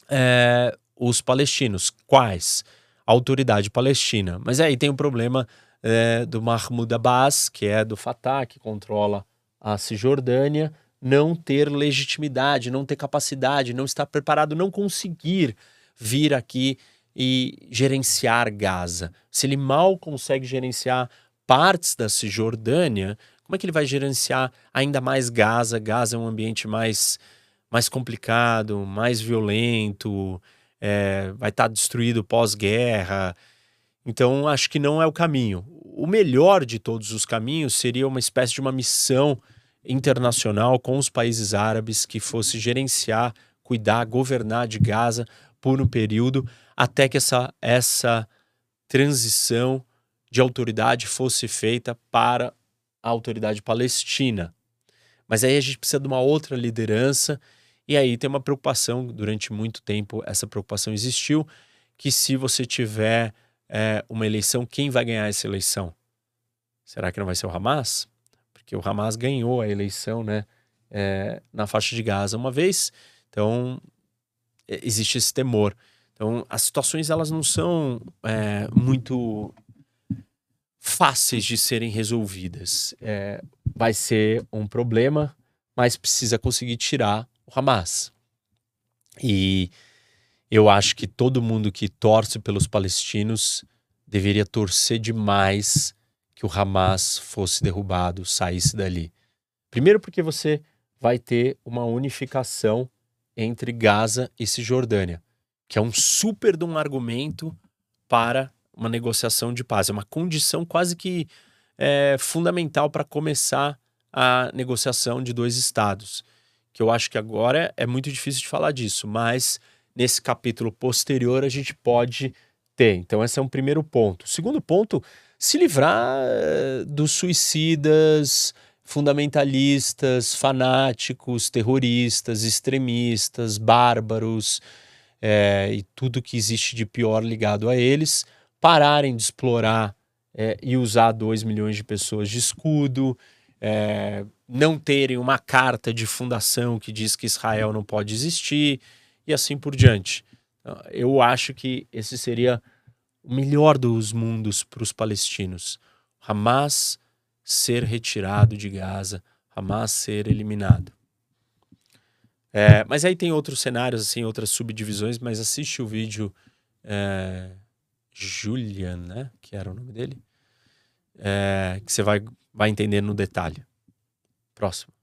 é, os palestinos. Quais? A autoridade palestina. Mas aí tem o problema é, do Mahmoud Abbas, que é do Fatah, que controla a Cisjordânia, não ter legitimidade, não ter capacidade, não estar preparado, não conseguir vir aqui e gerenciar Gaza. Se ele mal consegue gerenciar partes da Cisjordânia, como é que ele vai gerenciar ainda mais Gaza? Gaza é um ambiente mais, mais complicado, mais violento, é, vai estar destruído pós-guerra. Então, acho que não é o caminho. O melhor de todos os caminhos seria uma espécie de uma missão internacional com os países árabes que fosse gerenciar, cuidar, governar de Gaza por um período até que essa, essa transição de autoridade fosse feita para a autoridade palestina. Mas aí a gente precisa de uma outra liderança, e aí tem uma preocupação, durante muito tempo essa preocupação existiu, que se você tiver é, uma eleição, quem vai ganhar essa eleição? Será que não vai ser o Hamas? Porque o Hamas ganhou a eleição né, é, na faixa de Gaza uma vez, então é, existe esse temor. Então as situações elas não são é, muito fáceis de serem resolvidas. É, vai ser um problema, mas precisa conseguir tirar o Hamas. E eu acho que todo mundo que torce pelos palestinos deveria torcer demais que o Hamas fosse derrubado, saísse dali. Primeiro, porque você vai ter uma unificação entre Gaza e Cisjordânia, que é um super de um argumento para uma negociação de paz. É uma condição quase que é, fundamental para começar a negociação de dois estados. Que eu acho que agora é muito difícil de falar disso, mas nesse capítulo posterior a gente pode ter. Então, esse é um primeiro ponto. O segundo ponto, se livrar eh, dos suicidas, fundamentalistas, fanáticos, terroristas, extremistas, bárbaros é, e tudo que existe de pior ligado a eles pararem de explorar é, e usar 2 milhões de pessoas de escudo, é, não terem uma carta de fundação que diz que Israel não pode existir e assim por diante. Então, eu acho que esse seria o melhor dos mundos para os palestinos. Hamas ser retirado de Gaza, Hamas ser eliminado. É, mas aí tem outros cenários, assim, outras subdivisões, mas assiste o vídeo é, Julian, né? Que era o nome dele. É, que você vai, vai entender no detalhe. Próximo.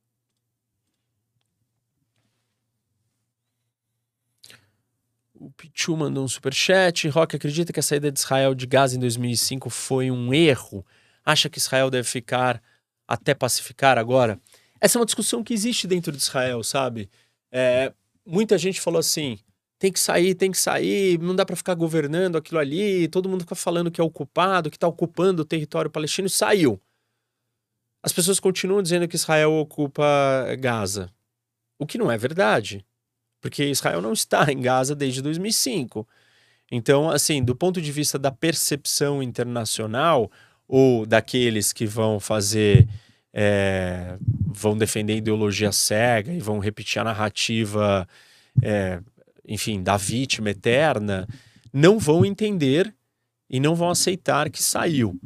O Pichu mandou um superchat. Rock acredita que a saída de Israel de Gaza em 2005 foi um erro? Acha que Israel deve ficar até pacificar agora? Essa é uma discussão que existe dentro de Israel, sabe? É, muita gente falou assim: tem que sair, tem que sair, não dá para ficar governando aquilo ali, todo mundo fica falando que é ocupado, que está ocupando o território palestino, saiu. As pessoas continuam dizendo que Israel ocupa Gaza, o que não é verdade, porque Israel não está em Gaza desde 2005. Então, assim, do ponto de vista da percepção internacional ou daqueles que vão fazer, é, vão defender ideologia cega e vão repetir a narrativa é, enfim, da vítima eterna, não vão entender e não vão aceitar que saiu.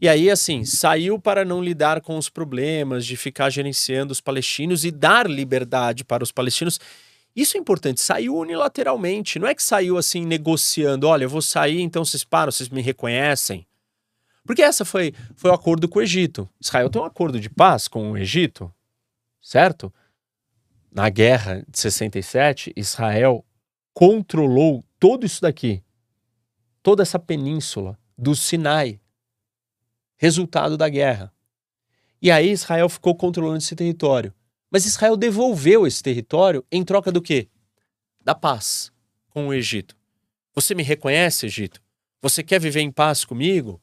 E aí, assim, saiu para não lidar com os problemas de ficar gerenciando os palestinos e dar liberdade para os palestinos. Isso é importante, saiu unilateralmente, não é que saiu assim negociando, olha, eu vou sair, então vocês param, vocês me reconhecem. Porque essa foi, foi o acordo com o Egito. Israel tem um acordo de paz com o Egito, certo? Na guerra de 67, Israel controlou todo isso daqui, toda essa península do Sinai, resultado da guerra. E aí Israel ficou controlando esse território. Mas Israel devolveu esse território em troca do quê? Da paz com o Egito. Você me reconhece, Egito? Você quer viver em paz comigo?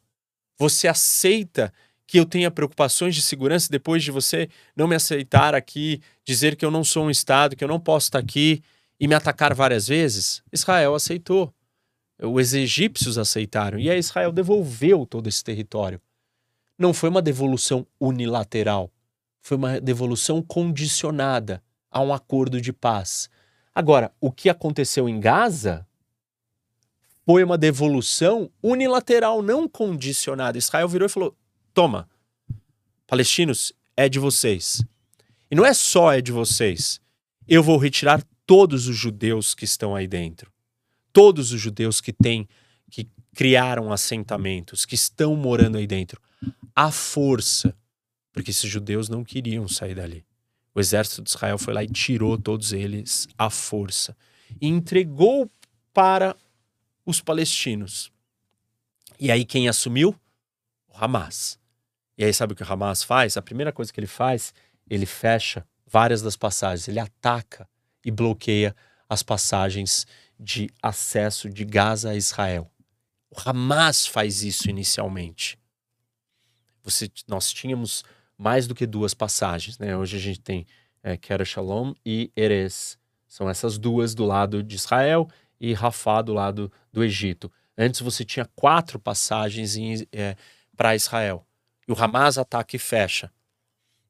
Você aceita que eu tenha preocupações de segurança depois de você não me aceitar aqui, dizer que eu não sou um Estado, que eu não posso estar aqui e me atacar várias vezes? Israel aceitou. Os egípcios aceitaram. E aí Israel devolveu todo esse território. Não foi uma devolução unilateral. Foi uma devolução condicionada a um acordo de paz. Agora, o que aconteceu em Gaza foi uma devolução unilateral, não condicionada. Israel virou e falou: toma, palestinos, é de vocês. E não é só é de vocês. Eu vou retirar todos os judeus que estão aí dentro. Todos os judeus que têm, que criaram assentamentos, que estão morando aí dentro. À força. Porque esses judeus não queriam sair dali. O exército de Israel foi lá e tirou todos eles à força. E entregou para os palestinos. E aí quem assumiu? O Hamas. E aí sabe o que o Hamas faz? A primeira coisa que ele faz, ele fecha várias das passagens, ele ataca e bloqueia as passagens de acesso de Gaza a Israel. O Hamas faz isso inicialmente. Você, nós tínhamos mais do que duas passagens, né? Hoje a gente tem é, Kera Shalom e Erez. São essas duas do lado de Israel e Rafá do lado do Egito. Antes você tinha quatro passagens é, para Israel. E o Hamas ataca e fecha.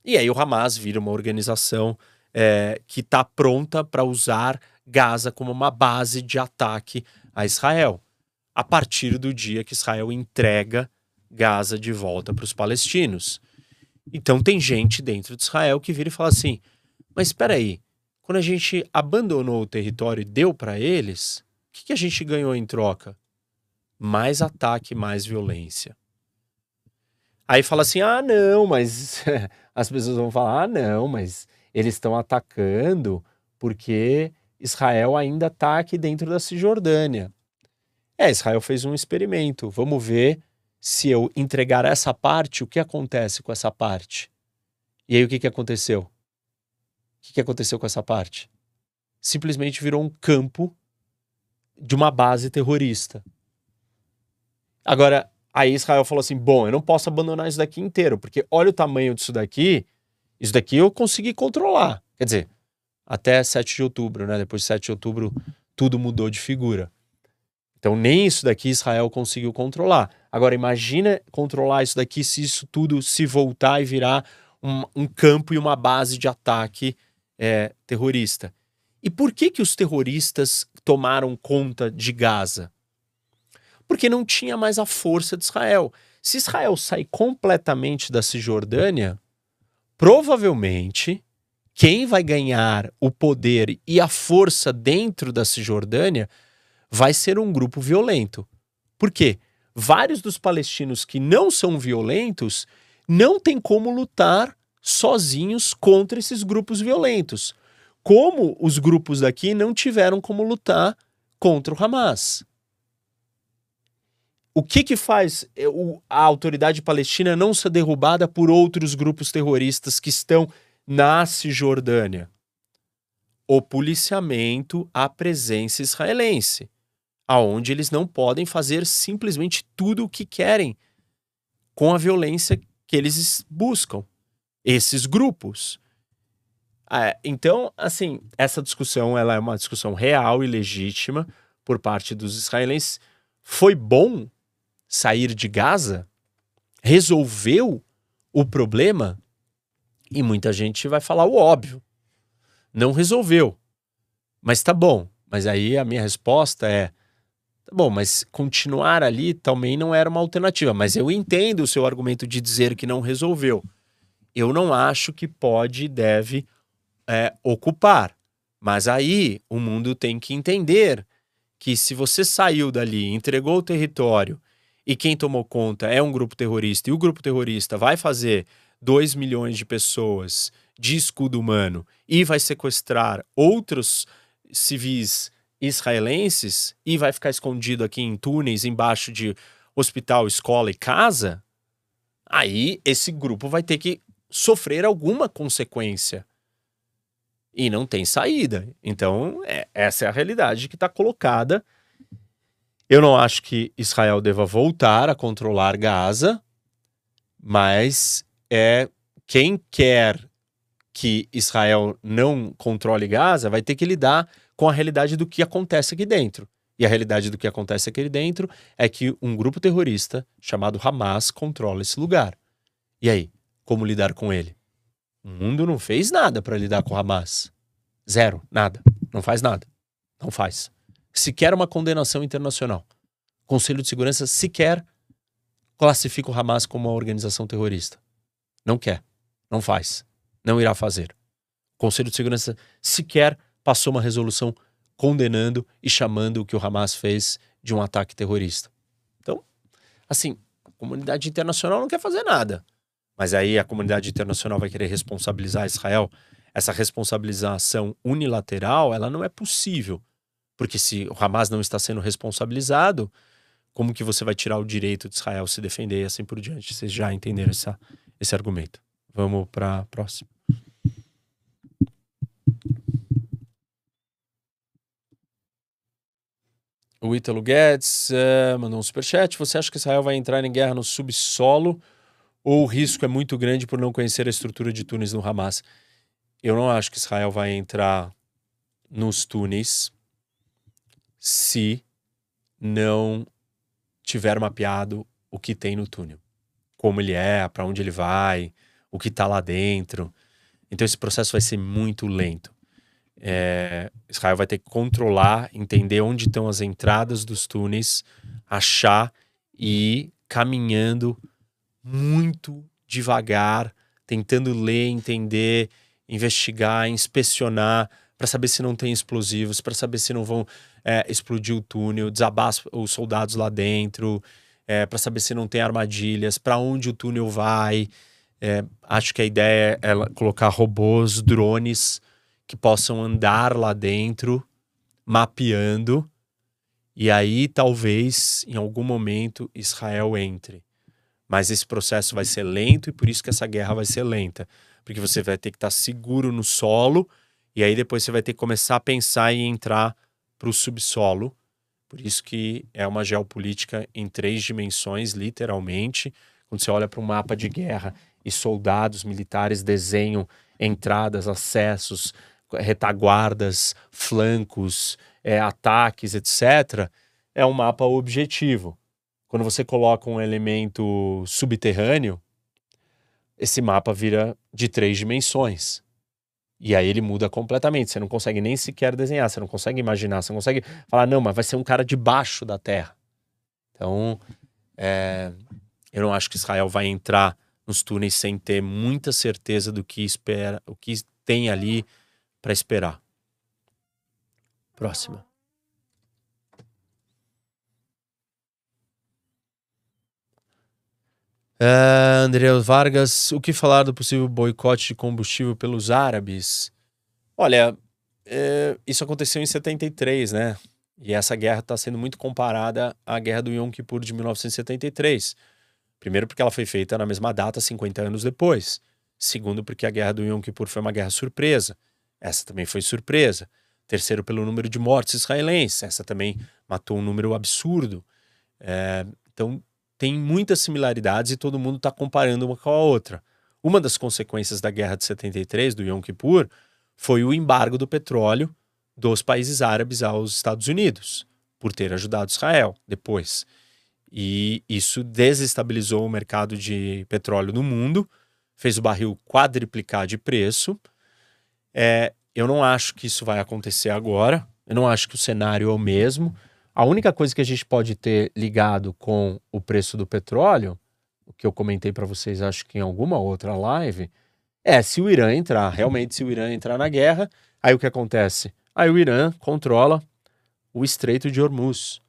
E aí o Hamas vira uma organização é, que está pronta para usar Gaza como uma base de ataque a Israel. A partir do dia que Israel entrega Gaza de volta para os palestinos. Então tem gente dentro de Israel que vira e fala assim: mas espera aí, quando a gente abandonou o território e deu para eles, que, que a gente ganhou em troca? Mais ataque, mais violência. Aí fala assim: ah, não, mas [LAUGHS] as pessoas vão falar: ah, não, mas eles estão atacando porque Israel ainda está aqui dentro da Cisjordânia. É, Israel fez um experimento. Vamos ver se eu entregar essa parte, o que acontece com essa parte? E aí o que, que aconteceu? O que, que aconteceu com essa parte? Simplesmente virou um campo de uma base terrorista. Agora, aí Israel falou assim: bom, eu não posso abandonar isso daqui inteiro, porque olha o tamanho disso daqui, isso daqui eu consegui controlar. Quer dizer, até 7 de outubro, né? Depois de 7 de outubro, tudo mudou de figura. Então, nem isso daqui Israel conseguiu controlar. Agora, imagina controlar isso daqui se isso tudo se voltar e virar um, um campo e uma base de ataque é, terrorista. E por que, que os terroristas tomaram conta de Gaza? Porque não tinha mais a força de Israel. Se Israel sair completamente da Cisjordânia, provavelmente quem vai ganhar o poder e a força dentro da Cisjordânia vai ser um grupo violento. Por quê? Vários dos palestinos que não são violentos não têm como lutar sozinhos contra esses grupos violentos como os grupos daqui não tiveram como lutar contra o Hamas. O que, que faz é, a autoridade palestina não ser derrubada por outros grupos terroristas que estão na Cisjordânia? O policiamento à presença israelense, aonde eles não podem fazer simplesmente tudo o que querem com a violência que eles buscam. Esses grupos. É, então, assim, essa discussão ela é uma discussão real e legítima por parte dos israelenses. Foi bom sair de Gaza? Resolveu o problema? E muita gente vai falar o óbvio. Não resolveu. Mas tá bom. Mas aí a minha resposta é: Bom, mas continuar ali também não era uma alternativa. Mas eu entendo o seu argumento de dizer que não resolveu. Eu não acho que pode e deve é, ocupar. Mas aí o mundo tem que entender que se você saiu dali, entregou o território e quem tomou conta é um grupo terrorista e o grupo terrorista vai fazer 2 milhões de pessoas de escudo humano e vai sequestrar outros civis israelenses e vai ficar escondido aqui em túneis embaixo de hospital, escola e casa, aí esse grupo vai ter que sofrer alguma consequência. E não tem saída. Então, é, essa é a realidade que está colocada. Eu não acho que Israel deva voltar a controlar Gaza, mas é quem quer que Israel não controle Gaza vai ter que lidar com a realidade do que acontece aqui dentro. E a realidade do que acontece aqui dentro é que um grupo terrorista chamado Hamas controla esse lugar. E aí, como lidar com ele? O mundo não fez nada para lidar com Hamas. Zero, nada. Não faz nada. Não faz. Sequer uma condenação internacional. O Conselho de Segurança sequer classifica o Hamas como uma organização terrorista. Não quer. Não faz. Não irá fazer. O Conselho de Segurança sequer passou uma resolução condenando e chamando o que o Hamas fez de um ataque terrorista. Então, assim, a comunidade internacional não quer fazer nada. Mas aí a comunidade internacional vai querer responsabilizar Israel. Essa responsabilização unilateral, ela não é possível. Porque se o Hamas não está sendo responsabilizado, como que você vai tirar o direito de Israel se defender e assim por diante? Vocês já entenderam essa, esse argumento. Vamos para a próxima. O Ítalo Guedes uh, mandou um superchat. Você acha que Israel vai entrar em guerra no subsolo ou o risco é muito grande por não conhecer a estrutura de túneis no Hamas? Eu não acho que Israel vai entrar nos túneis se não tiver mapeado o que tem no túnel. Como ele é, para onde ele vai, o que está lá dentro. Então esse processo vai ser muito lento é, Israel vai ter que controlar, entender onde estão as entradas dos túneis, achar e ir caminhando muito devagar, tentando ler, entender, investigar, inspecionar, para saber se não tem explosivos, para saber se não vão é, explodir o túnel, desabar os soldados lá dentro, é, para saber se não tem armadilhas, para onde o túnel vai. É, acho que a ideia é colocar robôs, drones que possam andar lá dentro, mapeando, e aí talvez em algum momento Israel entre. Mas esse processo vai ser lento e por isso que essa guerra vai ser lenta, porque você vai ter que estar seguro no solo e aí depois você vai ter que começar a pensar em entrar para o subsolo. Por isso que é uma geopolítica em três dimensões, literalmente. Quando você olha para um mapa de guerra e soldados militares desenham entradas, acessos, retaguardas, flancos, é, ataques, etc., é um mapa objetivo. Quando você coloca um elemento subterrâneo, esse mapa vira de três dimensões. E aí ele muda completamente. Você não consegue nem sequer desenhar, você não consegue imaginar, você não consegue falar, não, mas vai ser um cara debaixo da terra. Então, é, eu não acho que Israel vai entrar nos túneis sem ter muita certeza do que espera, o que tem ali para esperar. Próxima. Uh, André Vargas, o que falar do possível boicote de combustível pelos árabes? Olha, é, isso aconteceu em 73, né? E essa guerra está sendo muito comparada à guerra do Yom Kippur de 1973. Primeiro, porque ela foi feita na mesma data, 50 anos depois. Segundo, porque a guerra do Yom Kippur foi uma guerra surpresa. Essa também foi surpresa. Terceiro, pelo número de mortes israelenses. Essa também matou um número absurdo. É, então, tem muitas similaridades e todo mundo está comparando uma com a outra. Uma das consequências da guerra de 73, do Yom Kippur, foi o embargo do petróleo dos países árabes aos Estados Unidos, por ter ajudado Israel depois. E isso desestabilizou o mercado de petróleo no mundo, fez o barril quadriplicar de preço é, eu não acho que isso vai acontecer agora. Eu não acho que o cenário é o mesmo. A única coisa que a gente pode ter ligado com o preço do petróleo, o que eu comentei para vocês, acho que em alguma outra live, é se o Irã entrar, realmente se o Irã entrar na guerra, aí o que acontece? Aí o Irã controla o Estreito de Hormuz,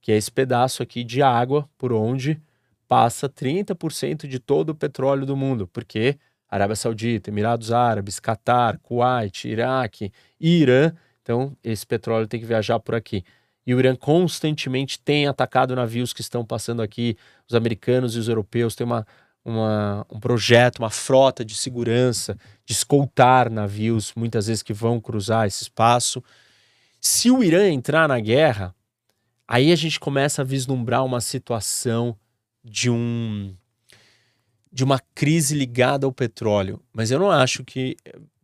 que é esse pedaço aqui de água por onde passa 30% de todo o petróleo do mundo, porque Arábia Saudita, Emirados Árabes, Catar, Kuwait, Iraque, Irã, então esse petróleo tem que viajar por aqui. E o Irã constantemente tem atacado navios que estão passando aqui, os americanos e os europeus têm uma, uma, um projeto, uma frota de segurança, de escoltar navios, muitas vezes que vão cruzar esse espaço. Se o Irã entrar na guerra, aí a gente começa a vislumbrar uma situação de um de uma crise ligada ao petróleo, mas eu não acho que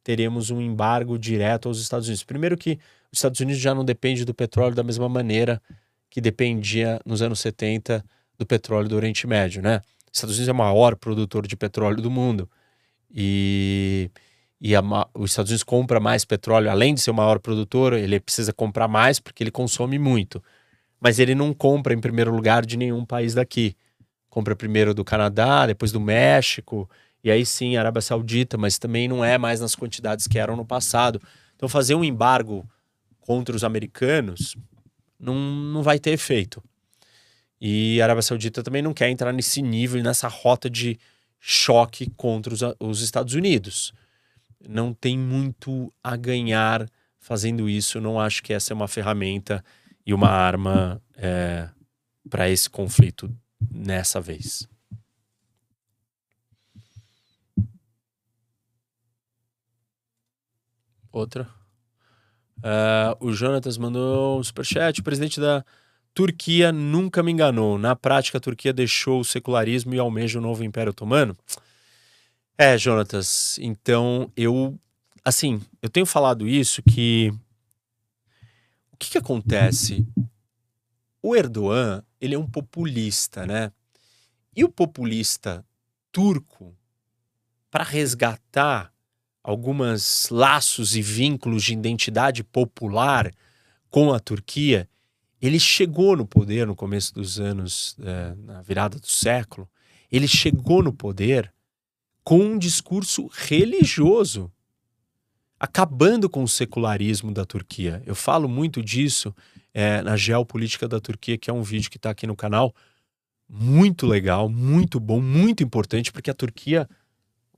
teremos um embargo direto aos Estados Unidos. Primeiro que os Estados Unidos já não depende do petróleo da mesma maneira que dependia nos anos 70 do petróleo do Oriente Médio, né? Os Estados Unidos é o maior produtor de petróleo do mundo e, e a, os Estados Unidos compra mais petróleo, além de ser o maior produtor, ele precisa comprar mais porque ele consome muito, mas ele não compra em primeiro lugar de nenhum país daqui compra primeiro do Canadá, depois do México, e aí sim Arábia Saudita, mas também não é mais nas quantidades que eram no passado. Então fazer um embargo contra os americanos não, não vai ter efeito. E a Arábia Saudita também não quer entrar nesse nível, nessa rota de choque contra os, os Estados Unidos. Não tem muito a ganhar fazendo isso. Não acho que essa é uma ferramenta e uma arma é, para esse conflito nessa vez. Outra. Uh, o Jonatas mandou um superchat. O presidente da Turquia nunca me enganou. Na prática, a Turquia deixou o secularismo e almeja o novo Império Otomano. É, Jonatas. Então, eu. Assim, eu tenho falado isso que. O que, que acontece? O Erdogan, ele é um populista, né? E o populista turco, para resgatar alguns laços e vínculos de identidade popular com a Turquia, ele chegou no poder no começo dos anos, é, na virada do século, ele chegou no poder com um discurso religioso, acabando com o secularismo da Turquia. Eu falo muito disso é, na geopolítica da Turquia, que é um vídeo que está aqui no canal. Muito legal, muito bom, muito importante, porque a Turquia.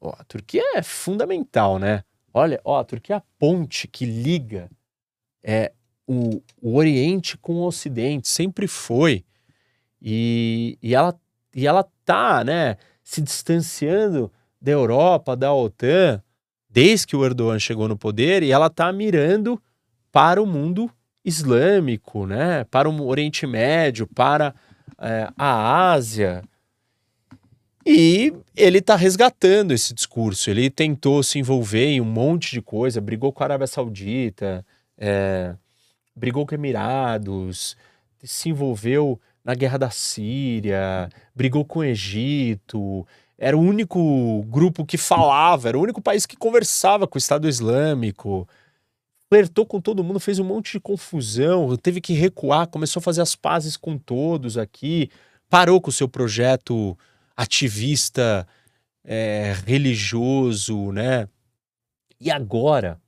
Ó, a Turquia é fundamental, né? Olha, ó, a Turquia é a ponte que liga é, o, o Oriente com o Ocidente, sempre foi. E, e, ela, e ela tá, né, se distanciando da Europa, da OTAN, desde que o Erdogan chegou no poder, e ela tá mirando para o mundo islâmico, né? para o Oriente Médio, para é, a Ásia. E ele está resgatando esse discurso. Ele tentou se envolver em um monte de coisa, brigou com a Arábia Saudita, é, brigou com Emirados, se envolveu na guerra da Síria, brigou com o Egito. Era o único grupo que falava, era o único país que conversava com o Estado Islâmico flertou com todo mundo, fez um monte de confusão, teve que recuar, começou a fazer as pazes com todos aqui, parou com o seu projeto ativista é, religioso, né? E agora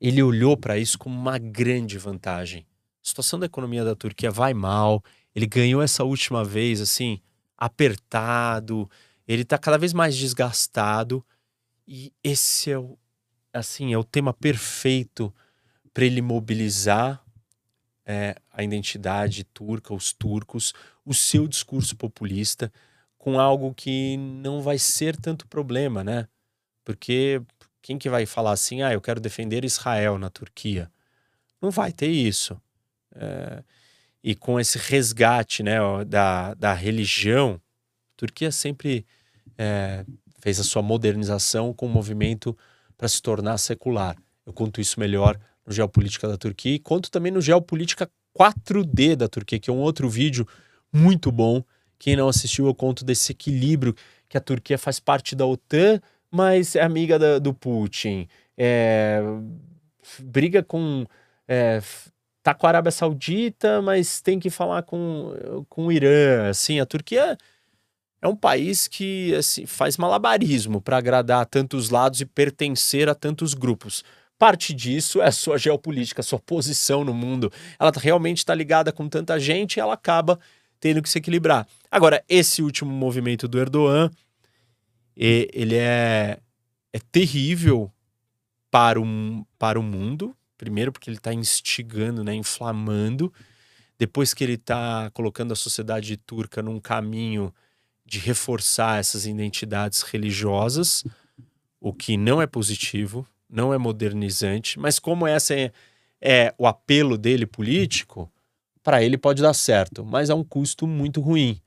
ele olhou para isso como uma grande vantagem. A situação da economia da Turquia vai mal, ele ganhou essa última vez assim, apertado, ele está cada vez mais desgastado e esse é o assim, é o tema perfeito para ele mobilizar é, a identidade turca, os turcos, o seu discurso populista com algo que não vai ser tanto problema, né? Porque quem que vai falar assim, ah, eu quero defender Israel na Turquia? Não vai ter isso. É, e com esse resgate né, da, da religião, Turquia sempre é, fez a sua modernização com o movimento para se tornar secular. Eu conto isso melhor no Geopolítica da Turquia e conto também no Geopolítica 4D da Turquia, que é um outro vídeo muito bom. Quem não assistiu, eu conto desse equilíbrio que a Turquia faz parte da OTAN, mas é amiga da, do Putin. É, briga com. É, tá com a Arábia Saudita, mas tem que falar com, com o Irã. Assim, a Turquia é um país que assim, faz malabarismo para agradar a tantos lados e pertencer a tantos grupos. Parte disso é a sua geopolítica, a sua posição no mundo. Ela tá, realmente está ligada com tanta gente e ela acaba tendo que se equilibrar. Agora, esse último movimento do Erdogan, ele é, é terrível para o, para o mundo. Primeiro, porque ele está instigando, né, inflamando. Depois que ele está colocando a sociedade turca num caminho de reforçar essas identidades religiosas, o que não é positivo, não é modernizante, mas como essa é, é o apelo dele político, para ele pode dar certo, mas é um custo muito ruim,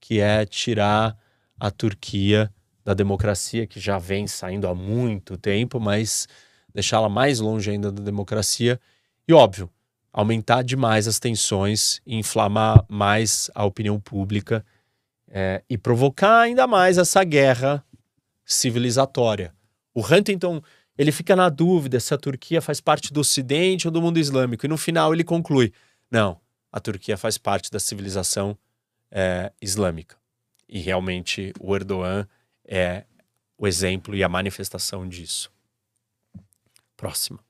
que é tirar a Turquia da democracia, que já vem saindo há muito tempo, mas deixá-la mais longe ainda da democracia. E óbvio, aumentar demais as tensões, inflamar mais a opinião pública é, e provocar ainda mais essa guerra civilizatória. O Huntington ele fica na dúvida se a Turquia faz parte do Ocidente ou do mundo islâmico. E no final ele conclui: não, a Turquia faz parte da civilização é, islâmica. E realmente o Erdogan é o exemplo e a manifestação disso. Próxima.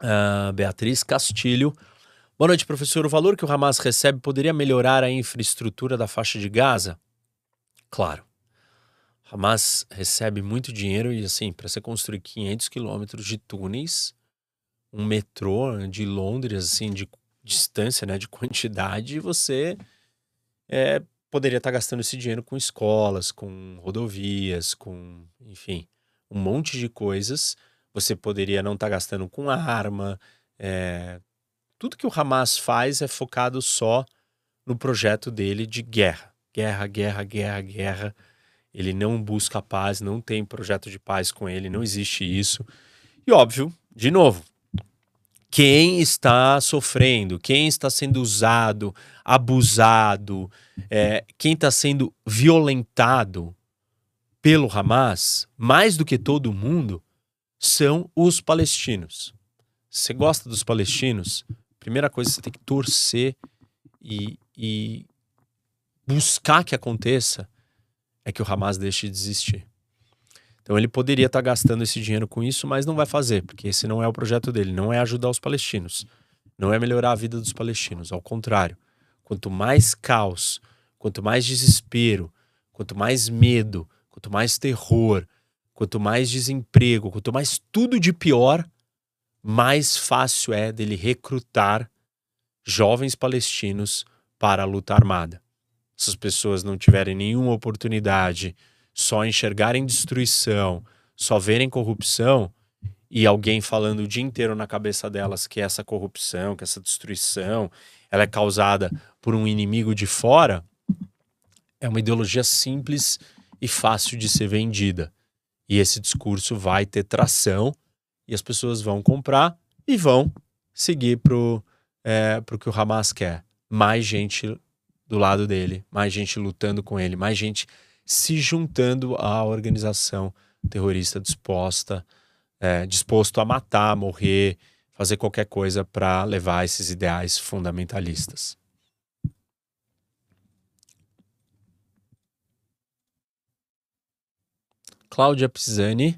Uh, Beatriz Castilho Boa noite, professor. O valor que o Hamas recebe poderia melhorar a infraestrutura da faixa de Gaza? Claro. Hamas recebe muito dinheiro e, assim, para você construir 500 quilômetros de túneis, um metrô de Londres, assim, de distância, né, de quantidade, você é, poderia estar tá gastando esse dinheiro com escolas, com rodovias, com, enfim, um monte de coisas. Você poderia não estar tá gastando com arma, é, tudo que o Hamas faz é focado só no projeto dele de guerra. Guerra, guerra, guerra, guerra. Ele não busca paz, não tem projeto de paz com ele, não existe isso. E óbvio, de novo, quem está sofrendo, quem está sendo usado, abusado, é, quem está sendo violentado pelo Hamas, mais do que todo mundo, são os palestinos. Você gosta dos palestinos? primeira coisa você tem que torcer e, e buscar que aconteça é que o Hamas deixe de existir. Então ele poderia estar gastando esse dinheiro com isso, mas não vai fazer, porque esse não é o projeto dele, não é ajudar os palestinos, não é melhorar a vida dos palestinos, ao contrário. Quanto mais caos, quanto mais desespero, quanto mais medo, quanto mais terror, quanto mais desemprego, quanto mais tudo de pior, mais fácil é dele recrutar jovens palestinos para a luta armada. Se as pessoas não tiverem nenhuma oportunidade, só enxergarem destruição, só verem corrupção, e alguém falando o dia inteiro na cabeça delas que essa corrupção, que essa destruição, ela é causada por um inimigo de fora, é uma ideologia simples e fácil de ser vendida. E esse discurso vai ter tração e as pessoas vão comprar e vão seguir pro, é, pro que o Hamas quer. Mais gente do lado dele, mais gente lutando com ele, mais gente se juntando à organização terrorista disposta, é, disposto a matar, morrer, fazer qualquer coisa para levar esses ideais fundamentalistas. Cláudia Pisani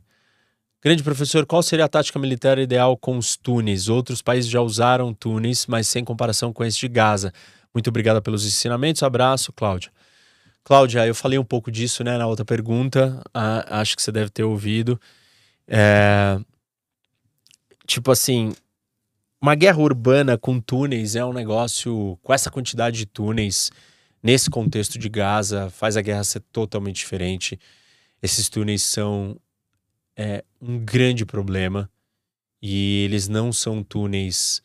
Grande professor, qual seria a tática militar ideal com os túneis? Outros países já usaram túneis, mas sem comparação com esse de Gaza. Muito obrigada pelos ensinamentos. Abraço, Cláudia. Cláudia, eu falei um pouco disso né, na outra pergunta. Ah, acho que você deve ter ouvido. É... Tipo assim, uma guerra urbana com túneis é um negócio. Com essa quantidade de túneis, nesse contexto de Gaza, faz a guerra ser totalmente diferente. Esses túneis são é um grande problema e eles não são túneis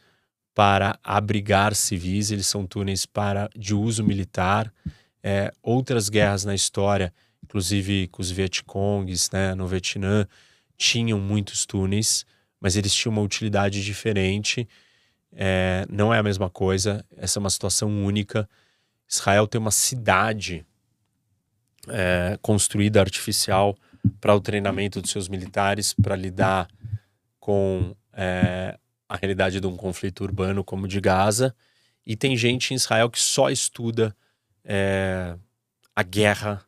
para abrigar civis, eles são túneis para de uso militar. É, outras guerras na história, inclusive com os Vietcongs, né, no Vietnã, tinham muitos túneis, mas eles tinham uma utilidade diferente. É, não é a mesma coisa. Essa é uma situação única. Israel tem uma cidade é, construída artificial para o treinamento dos seus militares, para lidar com é, a realidade de um conflito urbano como o de Gaza. E tem gente em Israel que só estuda é, a guerra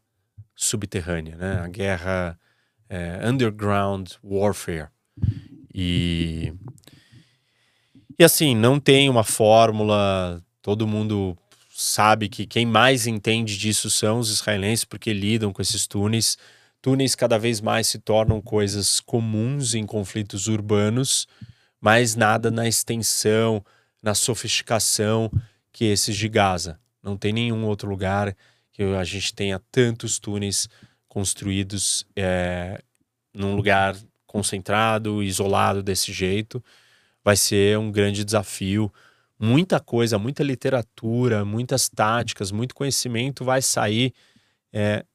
subterrânea, né? a guerra é, underground warfare. E, e assim, não tem uma fórmula, todo mundo sabe que quem mais entende disso são os israelenses, porque lidam com esses túneis. Túneis cada vez mais se tornam coisas comuns em conflitos urbanos, mas nada na extensão, na sofisticação que esses de Gaza. Não tem nenhum outro lugar que a gente tenha tantos túneis construídos é, num lugar concentrado, isolado desse jeito. Vai ser um grande desafio muita coisa, muita literatura, muitas táticas, muito conhecimento vai sair é,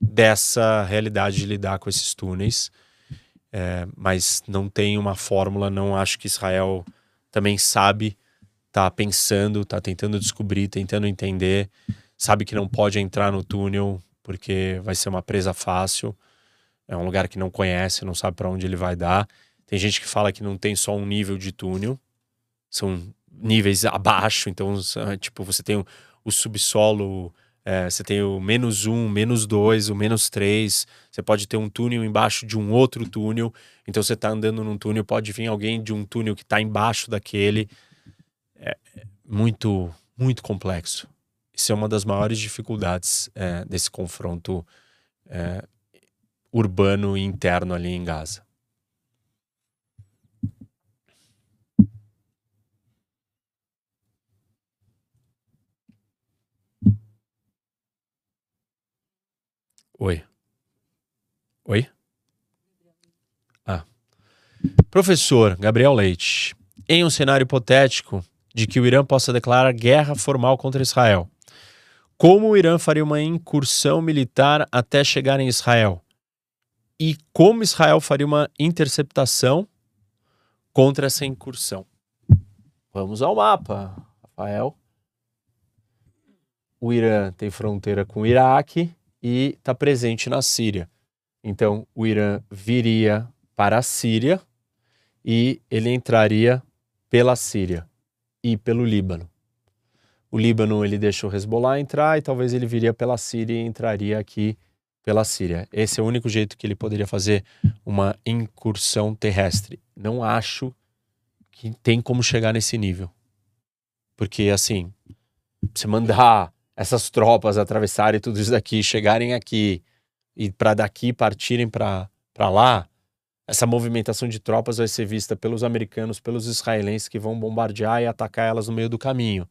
dessa realidade de lidar com esses túneis. É, mas não tem uma fórmula, não acho que Israel também sabe, tá pensando, tá tentando descobrir, tentando entender, sabe que não pode entrar no túnel porque vai ser uma presa fácil. É um lugar que não conhece, não sabe para onde ele vai dar. Tem gente que fala que não tem só um nível de túnel, são níveis abaixo. Então, tipo, você tem o, subsolo, é, você tem o menos um, menos dois, o menos três. Você pode ter um túnel embaixo de um outro túnel. Então, você está andando num túnel, pode vir alguém de um túnel que está embaixo daquele. É muito, muito complexo. Isso é uma das maiores dificuldades é, desse confronto é, urbano e interno ali em Gaza. Oi. Oi? Ah. Professor Gabriel Leite, em um cenário hipotético de que o Irã possa declarar guerra formal contra Israel, como o Irã faria uma incursão militar até chegar em Israel? E como Israel faria uma interceptação contra essa incursão? Vamos ao mapa, Rafael. O Irã tem fronteira com o Iraque e está presente na Síria. Então, o Irã viria para a Síria e ele entraria pela Síria e pelo Líbano. O Líbano ele deixa o Hezbollah entrar e talvez ele viria pela Síria e entraria aqui pela Síria. Esse é o único jeito que ele poderia fazer uma incursão terrestre. Não acho que tem como chegar nesse nível. Porque assim, você mandar essas tropas atravessarem tudo isso daqui, chegarem aqui e para daqui partirem para lá, essa movimentação de tropas vai ser vista pelos americanos, pelos israelenses que vão bombardear e atacar elas no meio do caminho.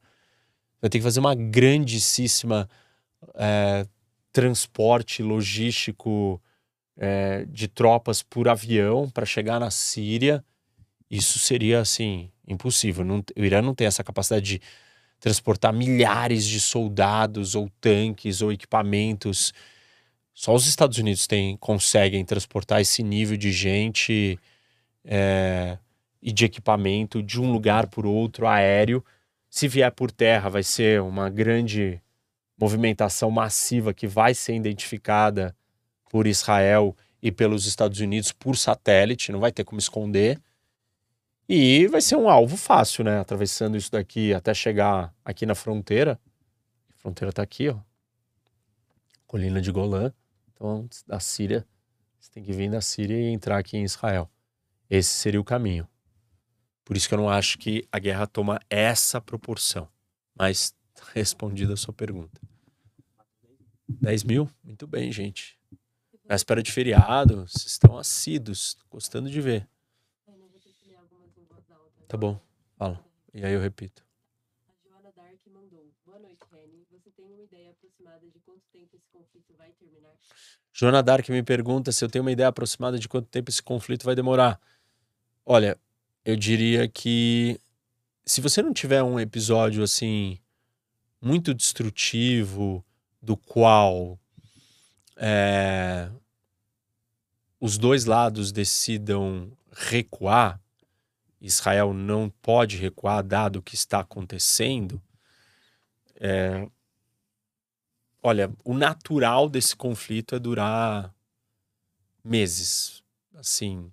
Vai ter que fazer uma grandíssima é, transporte logístico é, de tropas por avião para chegar na Síria. Isso seria assim impossível. Não, o Irã não tem essa capacidade de transportar milhares de soldados ou tanques ou equipamentos. Só os Estados Unidos têm, conseguem transportar esse nível de gente é, e de equipamento de um lugar por outro aéreo. Se vier por terra, vai ser uma grande movimentação massiva que vai ser identificada por Israel e pelos Estados Unidos por satélite, não vai ter como esconder. E vai ser um alvo fácil, né? Atravessando isso daqui até chegar aqui na fronteira. A fronteira tá aqui, ó. Colina de Golã. Então, da Síria, você tem que vir da Síria e entrar aqui em Israel. Esse seria o caminho. Por isso que eu não acho que a guerra toma essa proporção. Mas respondida a sua pergunta. 10 mil? Muito bem, gente. Na espera de feriado, vocês estão assíduos, gostando de ver. Tá bom, fala. E aí eu repito. A Joana Dark mandou. Boa noite, Reni. Você tem uma ideia aproximada de quanto tempo esse conflito vai terminar? Joana Dark me pergunta se eu tenho uma ideia aproximada de quanto tempo esse conflito vai demorar. Olha, eu diria que se você não tiver um episódio assim muito destrutivo, do qual é, os dois lados decidam recuar, Israel não pode recuar dado o que está acontecendo, é, olha, o natural desse conflito é durar meses, assim,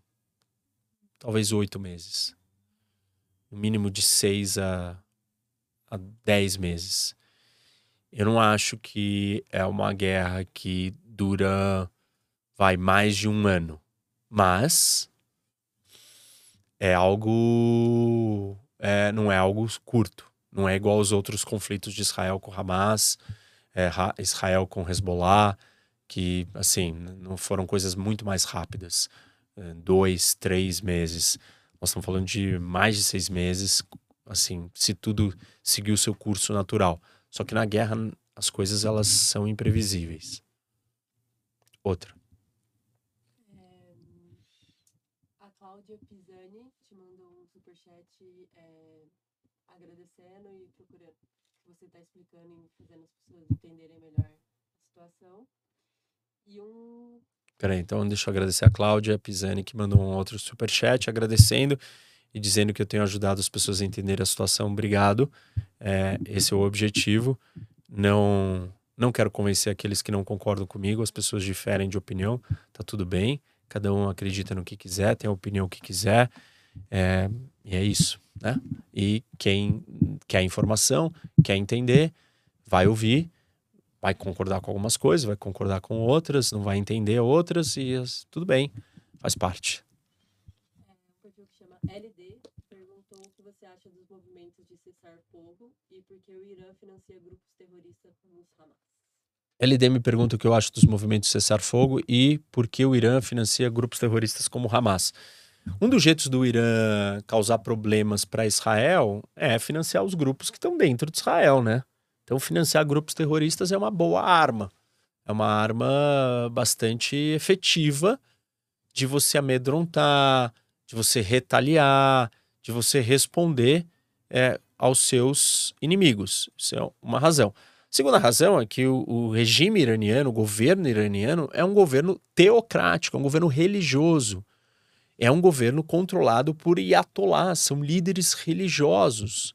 talvez oito meses, no mínimo de seis a, a dez meses. Eu não acho que é uma guerra que dura, vai, mais de um ano. Mas é algo. É, não é algo curto. Não é igual aos outros conflitos de Israel com Hamas, é, Israel com Hezbollah, que, assim, não foram coisas muito mais rápidas. É, dois, três meses. Nós estamos falando de mais de seis meses, assim, se tudo seguir o seu curso natural. Só que na guerra as coisas elas são imprevisíveis. Outra. É, a Cláudia Pisani te mandou um superchat é, agradecendo e procurando que você está explicando e fazendo as pessoas entenderem melhor a situação. E um. Peraí, então deixa eu agradecer a Cláudia Pisani que mandou um outro superchat agradecendo e dizendo que eu tenho ajudado as pessoas a entender a situação. Obrigado. É, esse é o objetivo. Não não quero convencer aqueles que não concordam comigo, as pessoas diferem de opinião, tá tudo bem. Cada um acredita no que quiser, tem a opinião que quiser. É, e é isso, né? E quem quer informação, quer entender, vai ouvir, vai concordar com algumas coisas, vai concordar com outras, não vai entender outras e tudo bem, faz parte. É, um perfil que chama LD perguntou o que você acha dos movimentos de cessar fogo e por que o Irã financia grupos terroristas como Hamas. LD me pergunta o que eu acho dos movimentos cessar-fogo e por que o Irã financia grupos terroristas como o Hamas. Um dos jeitos do Irã causar problemas para Israel é financiar os grupos que estão dentro de Israel, né? Então, financiar grupos terroristas é uma boa arma. É uma arma bastante efetiva de você amedrontar, de você retaliar, de você responder é, aos seus inimigos. Isso é uma razão. Segunda razão é que o, o, regime iraniano, o governo iraniano, é um governo teocrático, é um governo religioso. É um governo controlado por iatolás, são líderes religiosos.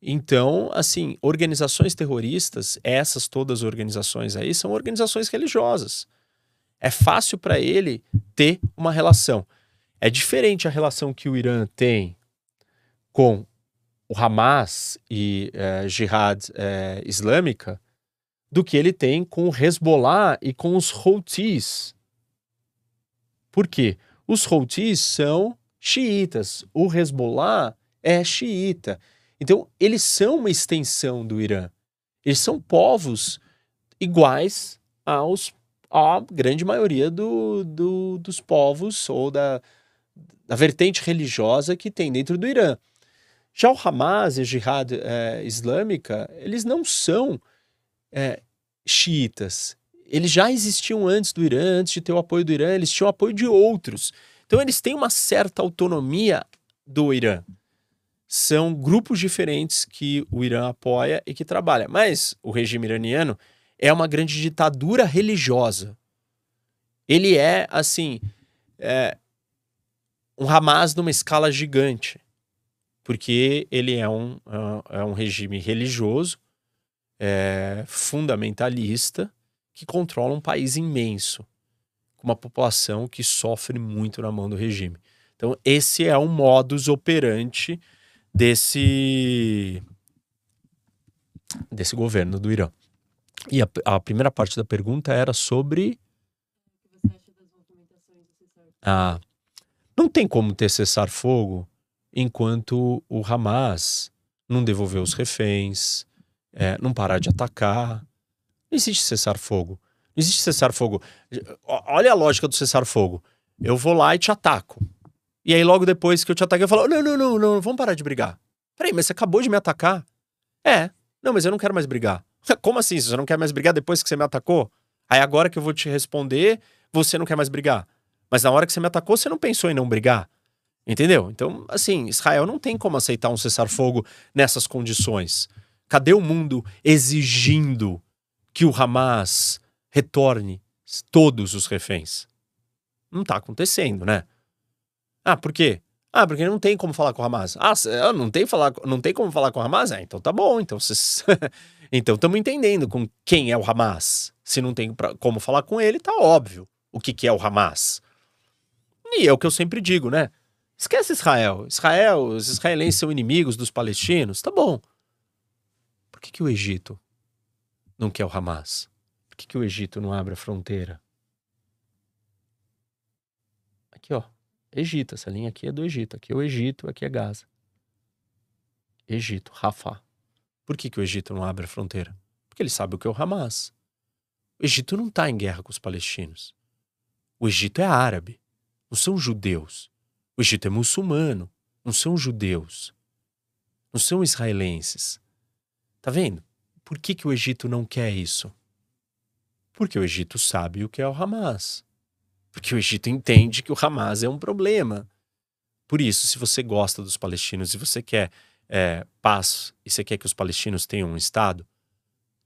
Então, assim, organizações terroristas, essas todas as organizações aí, são organizações religiosas. É fácil para ele ter uma relação. É diferente a relação que o Irã tem com o Hamas e é, Jihad é, Islâmica do que ele tem com o Hezbollah e com os Houthis. Por quê? Os Houthis são xiitas, o Hezbollah é xiita. Então, eles são uma extensão do Irã. Eles são povos iguais aos à grande maioria do, do, dos povos ou da, da vertente religiosa que tem dentro do Irã. Já o Hamas e a Jihad é, Islâmica, eles não são é, xiitas. Eles já existiam antes do Irã, antes de ter o apoio do Irã, eles tinham apoio de outros. Então eles têm uma certa autonomia do Irã. São grupos diferentes que o Irã apoia e que trabalha. Mas o regime iraniano é uma grande ditadura religiosa. Ele é, assim, é, um Hamas numa escala gigante porque ele é um, é, é um regime religioso, é, fundamentalista, que controla um país imenso, com uma população que sofre muito na mão do regime. Então, esse é um modus operandi desse, desse governo do Irã. E a, a primeira parte da pergunta era sobre. Ah, não tem como ter cessar-fogo enquanto o Hamas não devolver os reféns, é, não parar de atacar. Não existe cessar-fogo. Não existe cessar-fogo. Olha a lógica do cessar-fogo. Eu vou lá e te ataco. E aí, logo depois que eu te ataquei, eu falo: não, não, não, não, vamos parar de brigar. Peraí, mas você acabou de me atacar? É. Não, mas eu não quero mais brigar. [LAUGHS] Como assim? Você não quer mais brigar depois que você me atacou? Aí agora que eu vou te responder, você não quer mais brigar. Mas na hora que você me atacou, você não pensou em não brigar. Entendeu? Então, assim, Israel não tem como aceitar um cessar-fogo nessas condições. Cadê o mundo exigindo que o Hamas retorne todos os reféns? Não está acontecendo, né? Ah, por quê? Ah, porque não tem como falar com o Hamas. Ah, não tem, falar, não tem como falar com o Hamas? Ah, então tá bom. Então vocês... [LAUGHS] então estamos entendendo com quem é o Hamas. Se não tem pra, como falar com ele, tá óbvio o que, que é o Hamas. E é o que eu sempre digo, né? Esquece Israel. Israel, os israelenses são inimigos dos palestinos. Tá bom. Por que, que o Egito não quer o Hamas? Por que, que o Egito não abre a fronteira? Aqui, ó. Egito. Essa linha aqui é do Egito. Aqui é o Egito, aqui é Gaza. Egito, Rafah. Por que, que o Egito não abre a fronteira? Porque ele sabe o que é o Hamas. O Egito não está em guerra com os palestinos. O Egito é árabe, não são judeus. O Egito é muçulmano, não são judeus. Não são israelenses. Tá vendo? Por que, que o Egito não quer isso? Porque o Egito sabe o que é o Hamas. Porque o Egito entende que o Hamas é um problema. Por isso, se você gosta dos palestinos e você quer é, paz e você quer que os palestinos tenham um Estado,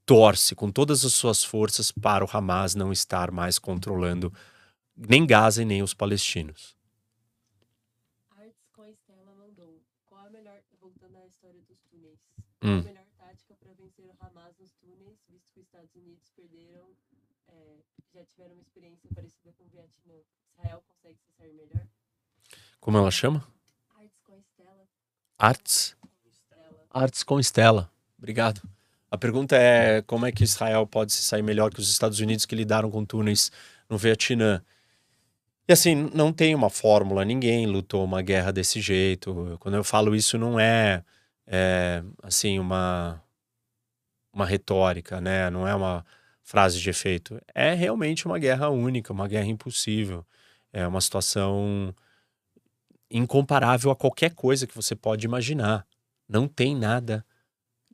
torce com todas as suas forças para o Hamas não estar mais controlando nem Gaza e nem os palestinos. Arts com Estela mandou. Qual a melhor, voltando à história dos túneis, qual hum. a melhor tática para vencer o Hamas nos túneis, visto que os Estados Unidos perderam, é, já tiveram uma experiência parecida com o Vietnã? Israel consegue se sair melhor? Como ela chama? Arts com Estela. Arts? Arts com Estela. Obrigado. A pergunta é como é que Israel pode se sair melhor que os Estados Unidos que lidaram com túneis no Vietnã? E assim, não tem uma fórmula, ninguém lutou uma guerra desse jeito. Quando eu falo isso, não é, é assim, uma, uma retórica, né? Não é uma frase de efeito. É realmente uma guerra única, uma guerra impossível. É uma situação incomparável a qualquer coisa que você pode imaginar. Não tem nada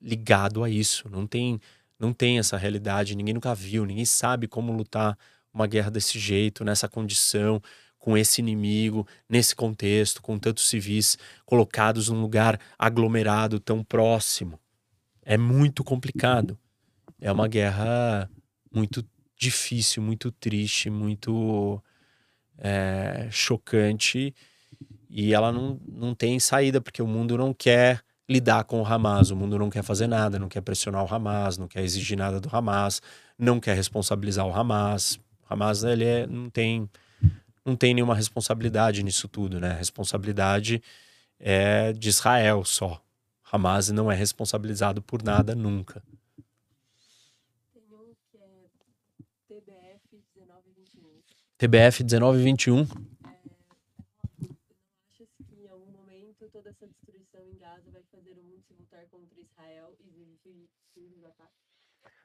ligado a isso. Não tem, não tem essa realidade. Ninguém nunca viu. Ninguém sabe como lutar uma guerra desse jeito, nessa condição, com esse inimigo, nesse contexto, com tantos civis colocados num lugar aglomerado tão próximo. É muito complicado. É uma guerra muito difícil, muito triste, muito é, chocante e ela não, não tem saída porque o mundo não quer lidar com o Hamas, o mundo não quer fazer nada, não quer pressionar o Hamas, não quer exigir nada do Hamas, não quer responsabilizar o Hamas, Hamas ele é, não tem não tem nenhuma responsabilidade nisso tudo, né? A responsabilidade é de Israel só. Hamas não é responsabilizado por nada nunca. Tem um que é TBF 1921. TBF 1921. É, achas que em algum momento toda essa destruição em Gaza vai fazer o mundo se voltar contra Israel e exigir os ataques?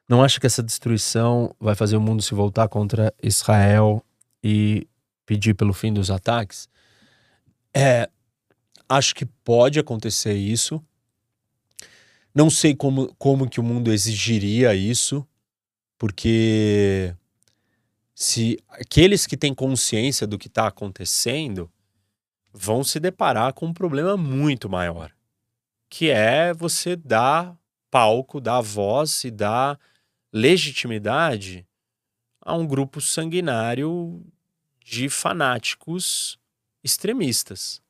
Não acha que essa destruição vai fazer o mundo se voltar contra Israel e pedir pelo fim dos ataques? É, acho que pode acontecer isso. Não sei como, como que o mundo exigiria isso, porque se aqueles que têm consciência do que está acontecendo vão se deparar com um problema muito maior, que é você dar palco, dar voz e dar legitimidade a um grupo sanguinário de fanáticos extremistas,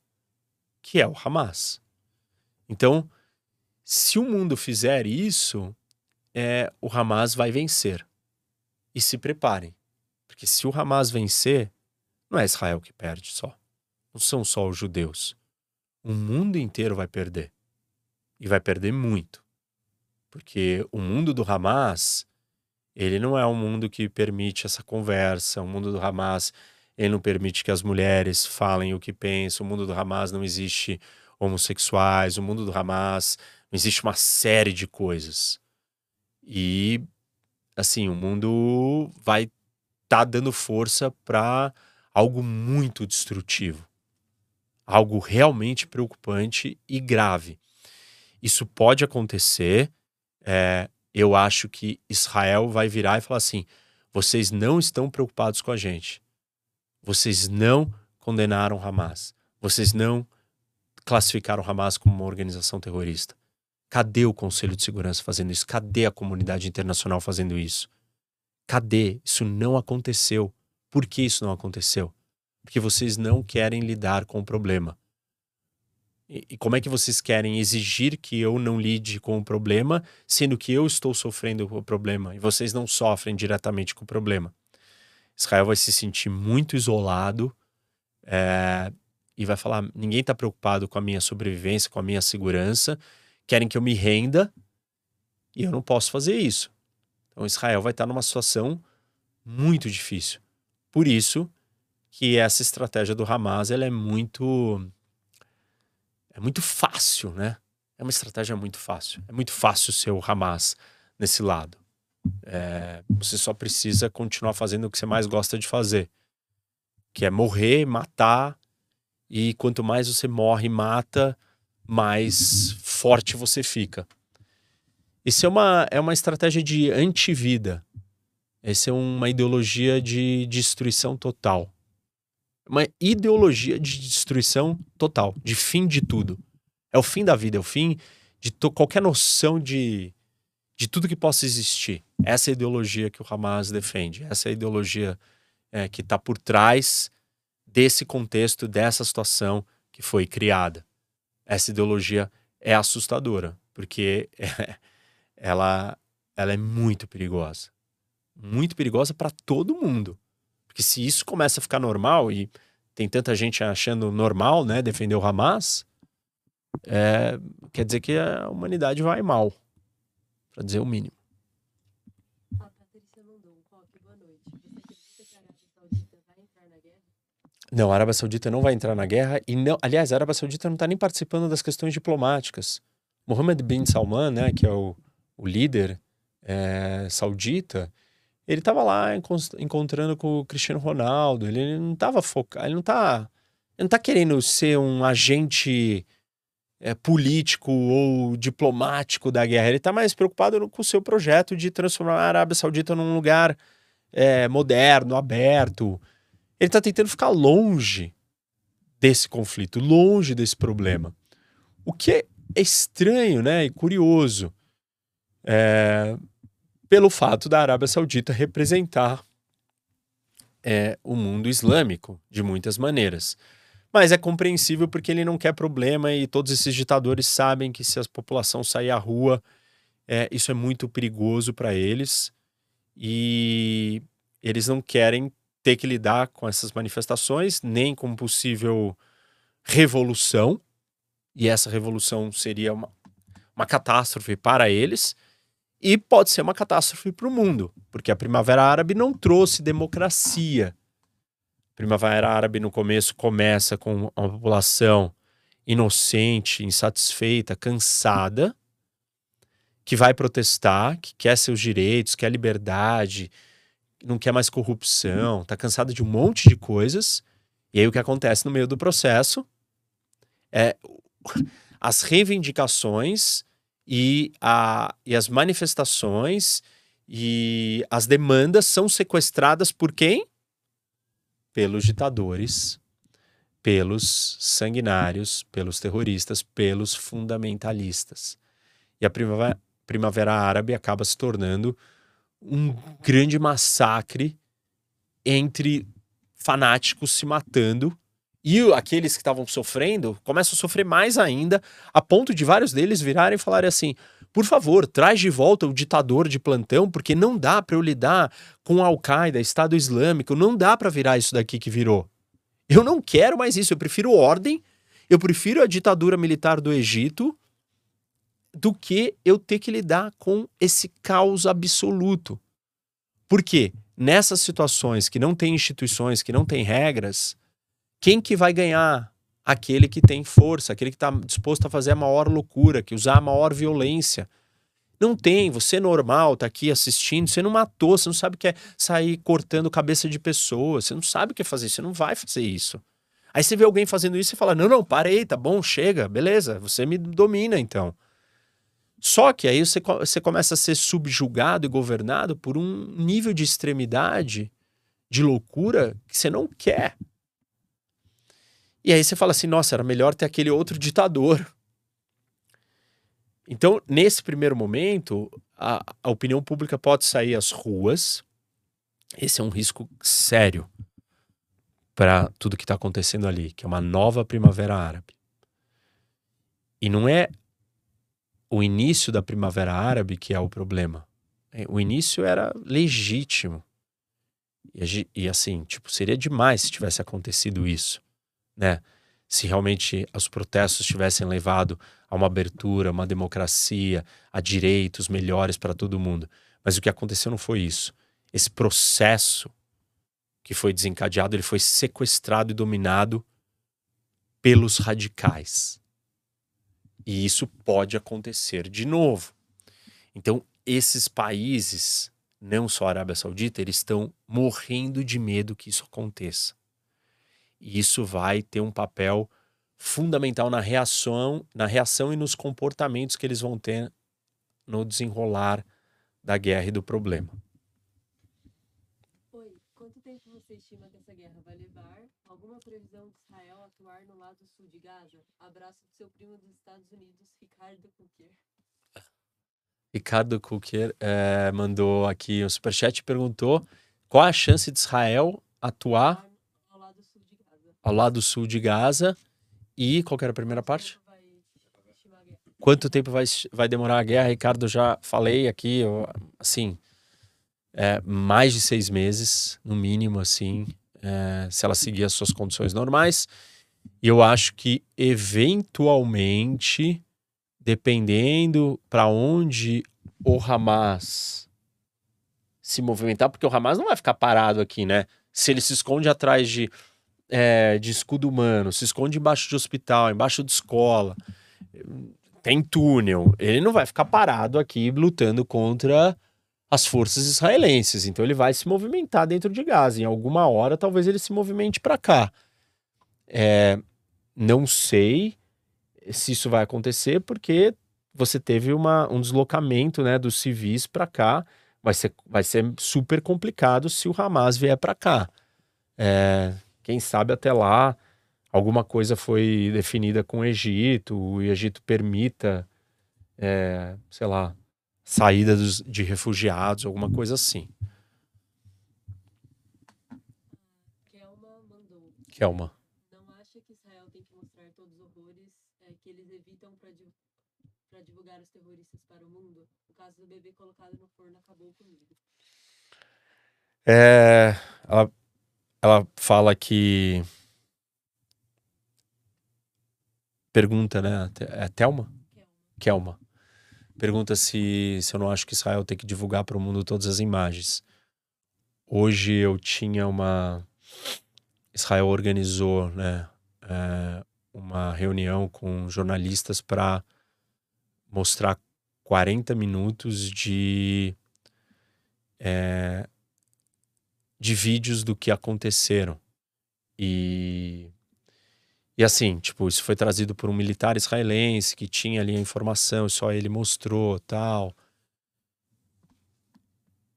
que é o Hamas. Então, se o mundo fizer isso, é, o Hamas vai vencer. E se preparem, porque se o Hamas vencer, não é Israel que perde só. Não são só os judeus. O mundo inteiro vai perder. E vai perder muito. Porque o mundo do Hamas ele não é um mundo que permite essa conversa. O mundo do Hamas, ele não permite que as mulheres falem o que pensam. O mundo do Hamas não existe homossexuais. O mundo do Hamas não existe uma série de coisas. E, assim, o mundo vai tá dando força para algo muito destrutivo. Algo realmente preocupante e grave. Isso pode acontecer. É, eu acho que Israel vai virar e falar assim: vocês não estão preocupados com a gente. Vocês não condenaram Hamas. Vocês não classificaram Hamas como uma organização terrorista. Cadê o Conselho de Segurança fazendo isso? Cadê a comunidade internacional fazendo isso? Cadê? Isso não aconteceu. Por que isso não aconteceu? Porque vocês não querem lidar com o problema. E, e como é que vocês querem exigir que eu não lide com o problema, sendo que eu estou sofrendo com o problema e vocês não sofrem diretamente com o problema? Israel vai se sentir muito isolado é, e vai falar: ninguém está preocupado com a minha sobrevivência, com a minha segurança, querem que eu me renda e eu não posso fazer isso. Então Israel vai estar numa situação muito difícil. Por isso que essa estratégia do Hamas ela é muito é muito fácil, né? É uma estratégia muito fácil. É muito fácil ser o Hamas nesse lado. É, você só precisa continuar fazendo o que você mais gosta de fazer, que é morrer, matar. E quanto mais você morre e mata, mais forte você fica. Isso é uma, é uma estratégia de antivida. Essa é uma ideologia de destruição total uma ideologia de destruição total, de fim de tudo. É o fim da vida, é o fim de qualquer noção de, de tudo que possa existir. Essa é a ideologia que o Hamas defende, essa é a ideologia é, que está por trás desse contexto, dessa situação que foi criada. Essa ideologia é assustadora, porque [LAUGHS] é, ela, ela é muito perigosa. Muito perigosa para todo mundo. Porque se isso começa a ficar normal e tem tanta gente achando normal, né, defender o Hamas, é, quer dizer que a humanidade vai mal, para dizer o mínimo. Guerra? Não, a Arábia Saudita não vai entrar na guerra e não, aliás, a Arábia Saudita não está nem participando das questões diplomáticas. Mohammed bin Salman, né, que é o, o líder é, saudita, ele estava lá encontrando com o Cristiano Ronaldo, ele não estava focado, ele não está ele não tá querendo ser um agente é, político ou diplomático da guerra, ele está mais preocupado com o seu projeto de transformar a Arábia Saudita num lugar é, moderno, aberto. Ele está tentando ficar longe desse conflito, longe desse problema. O que é estranho né, e curioso. É, pelo fato da Arábia Saudita representar é, o mundo islâmico de muitas maneiras. Mas é compreensível porque ele não quer problema e todos esses ditadores sabem que se a população sair à rua, é, isso é muito perigoso para eles e eles não querem ter que lidar com essas manifestações, nem com possível revolução, e essa revolução seria uma, uma catástrofe para eles. E pode ser uma catástrofe para o mundo, porque a Primavera Árabe não trouxe democracia. A Primavera Árabe no começo começa com uma população inocente, insatisfeita, cansada, que vai protestar, que quer seus direitos, quer liberdade, não quer mais corrupção, está cansada de um monte de coisas. E aí o que acontece no meio do processo é [LAUGHS] as reivindicações e, a, e as manifestações e as demandas são sequestradas por quem? Pelos ditadores, pelos sanguinários, pelos terroristas, pelos fundamentalistas. E a primavera, primavera Árabe acaba se tornando um grande massacre entre fanáticos se matando e aqueles que estavam sofrendo começam a sofrer mais ainda, a ponto de vários deles virarem e falarem assim: por favor, traz de volta o ditador de plantão, porque não dá para eu lidar com Al-Qaeda, Estado Islâmico, não dá para virar isso daqui que virou. Eu não quero mais isso, eu prefiro ordem, eu prefiro a ditadura militar do Egito do que eu ter que lidar com esse caos absoluto. Por quê? Nessas situações que não tem instituições, que não tem regras, quem que vai ganhar? Aquele que tem força, aquele que está disposto a fazer a maior loucura, que usar a maior violência. Não tem, você normal, tá aqui assistindo, você não matou, você não sabe o que é sair cortando cabeça de pessoas, você não sabe o que é fazer, você não vai fazer isso. Aí você vê alguém fazendo isso e fala: não, não, parei, tá bom, chega, beleza, você me domina então. Só que aí você, você começa a ser subjugado e governado por um nível de extremidade, de loucura, que você não quer. E aí você fala assim: nossa, era melhor ter aquele outro ditador. Então, nesse primeiro momento, a, a opinião pública pode sair às ruas. Esse é um risco sério para tudo que está acontecendo ali, que é uma nova primavera árabe. E não é o início da Primavera Árabe que é o problema. É, o início era legítimo. E, assim, tipo, seria demais se tivesse acontecido isso, né? Se realmente os protestos tivessem levado a uma abertura, uma democracia, a direitos melhores para todo mundo. Mas o que aconteceu não foi isso. Esse processo que foi desencadeado, ele foi sequestrado e dominado pelos radicais. E isso pode acontecer de novo. Então, esses países, não só a Arábia Saudita, eles estão morrendo de medo que isso aconteça. E isso vai ter um papel fundamental na reação, na reação e nos comportamentos que eles vão ter no desenrolar da guerra e do problema. Oi, quanto tempo você estima que essa guerra vai levar? Alguma previsão de Israel atuar no lado sul de Gaza? Abraço do seu primo dos Estados Unidos, Ricardo Kukier. Ricardo Kukier é, mandou aqui um superchat e perguntou qual a chance de Israel atuar ao lado sul de Gaza. Ao lado sul de Gaza e qual era a primeira parte? Quanto tempo vai, vai demorar a guerra? Ricardo, já falei aqui, eu, assim, é, mais de seis meses, no mínimo, assim, é, se ela seguir as suas condições normais. E eu acho que, eventualmente, dependendo para onde o Hamas se movimentar, porque o Hamas não vai ficar parado aqui, né? Se ele se esconde atrás de é, de escudo humano, se esconde embaixo de hospital, embaixo de escola, tem túnel. Ele não vai ficar parado aqui lutando contra as forças israelenses. Então ele vai se movimentar dentro de Gaza. Em alguma hora, talvez ele se movimente para cá. É, não sei se isso vai acontecer, porque você teve uma, um deslocamento né, dos civis para cá. Vai ser, vai ser super complicado se o Hamas vier para cá. É, quem sabe até lá alguma coisa foi definida com o Egito, o Egito permita, é, sei lá, saída dos, de refugiados, alguma coisa assim. Kelma mandou. Kelma. Não acha que Israel tem que mostrar todos os horrores é, que eles evitam para divulgar os terroristas para o mundo? O caso do bebê colocado no forno acabou comigo. É, ela ela fala que. Pergunta, né? É Thelma? Kelma. Pergunta se, se eu não acho que Israel tem que divulgar para o mundo todas as imagens. Hoje eu tinha uma. Israel organizou né, é, uma reunião com jornalistas para mostrar 40 minutos de é, de vídeos do que aconteceram. E e assim, tipo, isso foi trazido por um militar israelense que tinha ali a informação, só ele mostrou, tal.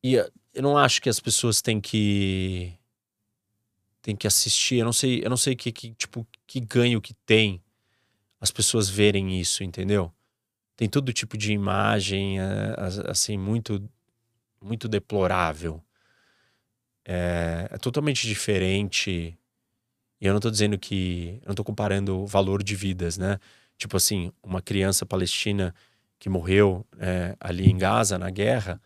E eu não acho que as pessoas têm que têm que assistir, eu não sei, eu não sei que, que tipo que ganho que tem as pessoas verem isso, entendeu? Tem todo tipo de imagem é, assim muito muito deplorável é, é totalmente diferente. E eu não estou dizendo que. Eu não estou comparando o valor de vidas, né? Tipo assim, uma criança palestina que morreu é, ali em Gaza, na guerra,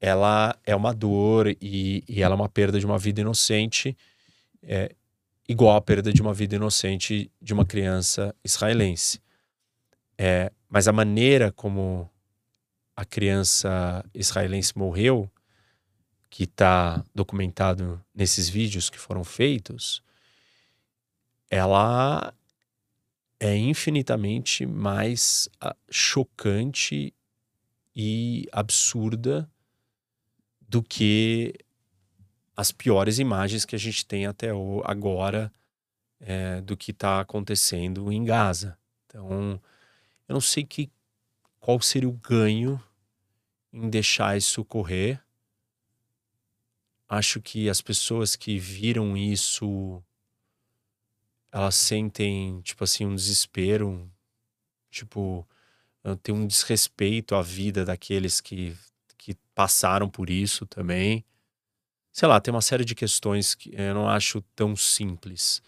ela é uma dor e, e ela é uma perda de uma vida inocente, é, igual a perda de uma vida inocente de uma criança israelense. É, mas a maneira como a criança israelense morreu que está documentado nesses vídeos que foram feitos, ela é infinitamente mais ah, chocante e absurda do que as piores imagens que a gente tem até agora é, do que está acontecendo em Gaza. Então, eu não sei que, qual seria o ganho em deixar isso ocorrer acho que as pessoas que viram isso elas sentem tipo assim um desespero tipo tem um desrespeito à vida daqueles que, que passaram por isso também. Sei lá tem uma série de questões que eu não acho tão simples.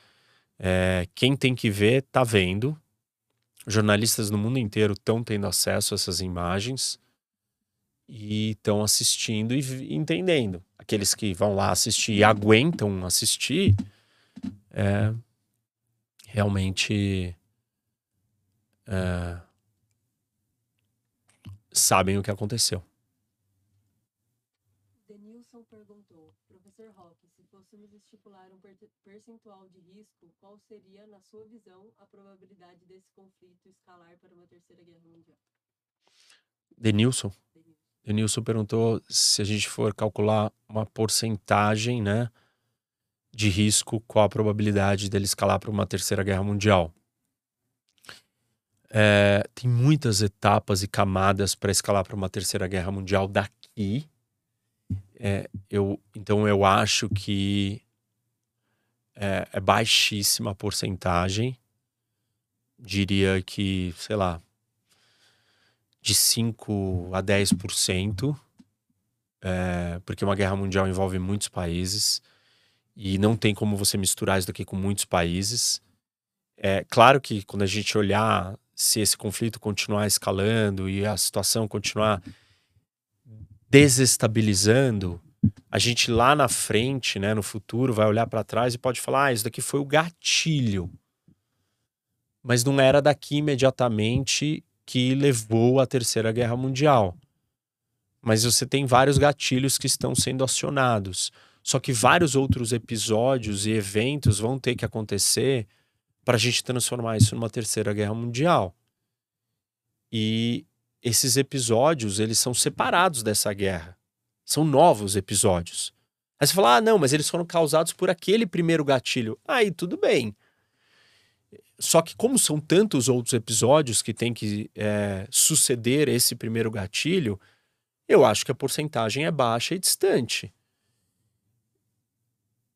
É, quem tem que ver tá vendo. Jornalistas no mundo inteiro estão tendo acesso a essas imagens e estão assistindo e entendendo. Aqueles que vão lá assistir e aguentam assistir, é, realmente é, sabem o que aconteceu. Denilson perguntou, professor Roque, se fôssemos estipular um percentual de risco, qual seria, na sua visão, a probabilidade desse conflito escalar para uma terceira guerra mundial? Denilson? Denilson perguntou se a gente for calcular uma porcentagem, né, de risco, qual a probabilidade dele escalar para uma terceira guerra mundial. É, tem muitas etapas e camadas para escalar para uma terceira guerra mundial daqui. É, eu, então eu acho que é, é baixíssima a porcentagem. Diria que, sei lá, de 5 a 10%, é, porque uma guerra mundial envolve muitos países e não tem como você misturar isso daqui com muitos países. É claro que quando a gente olhar se esse conflito continuar escalando e a situação continuar desestabilizando, a gente lá na frente, né, no futuro, vai olhar para trás e pode falar: ah, isso daqui foi o gatilho. Mas não era daqui imediatamente que levou à Terceira Guerra Mundial. Mas você tem vários gatilhos que estão sendo acionados. Só que vários outros episódios e eventos vão ter que acontecer para a gente transformar isso numa Terceira Guerra Mundial. E esses episódios, eles são separados dessa guerra. São novos episódios. Aí você fala, ah, não, mas eles foram causados por aquele primeiro gatilho. Aí tudo bem. Só que, como são tantos outros episódios que tem que é, suceder esse primeiro gatilho, eu acho que a porcentagem é baixa e distante.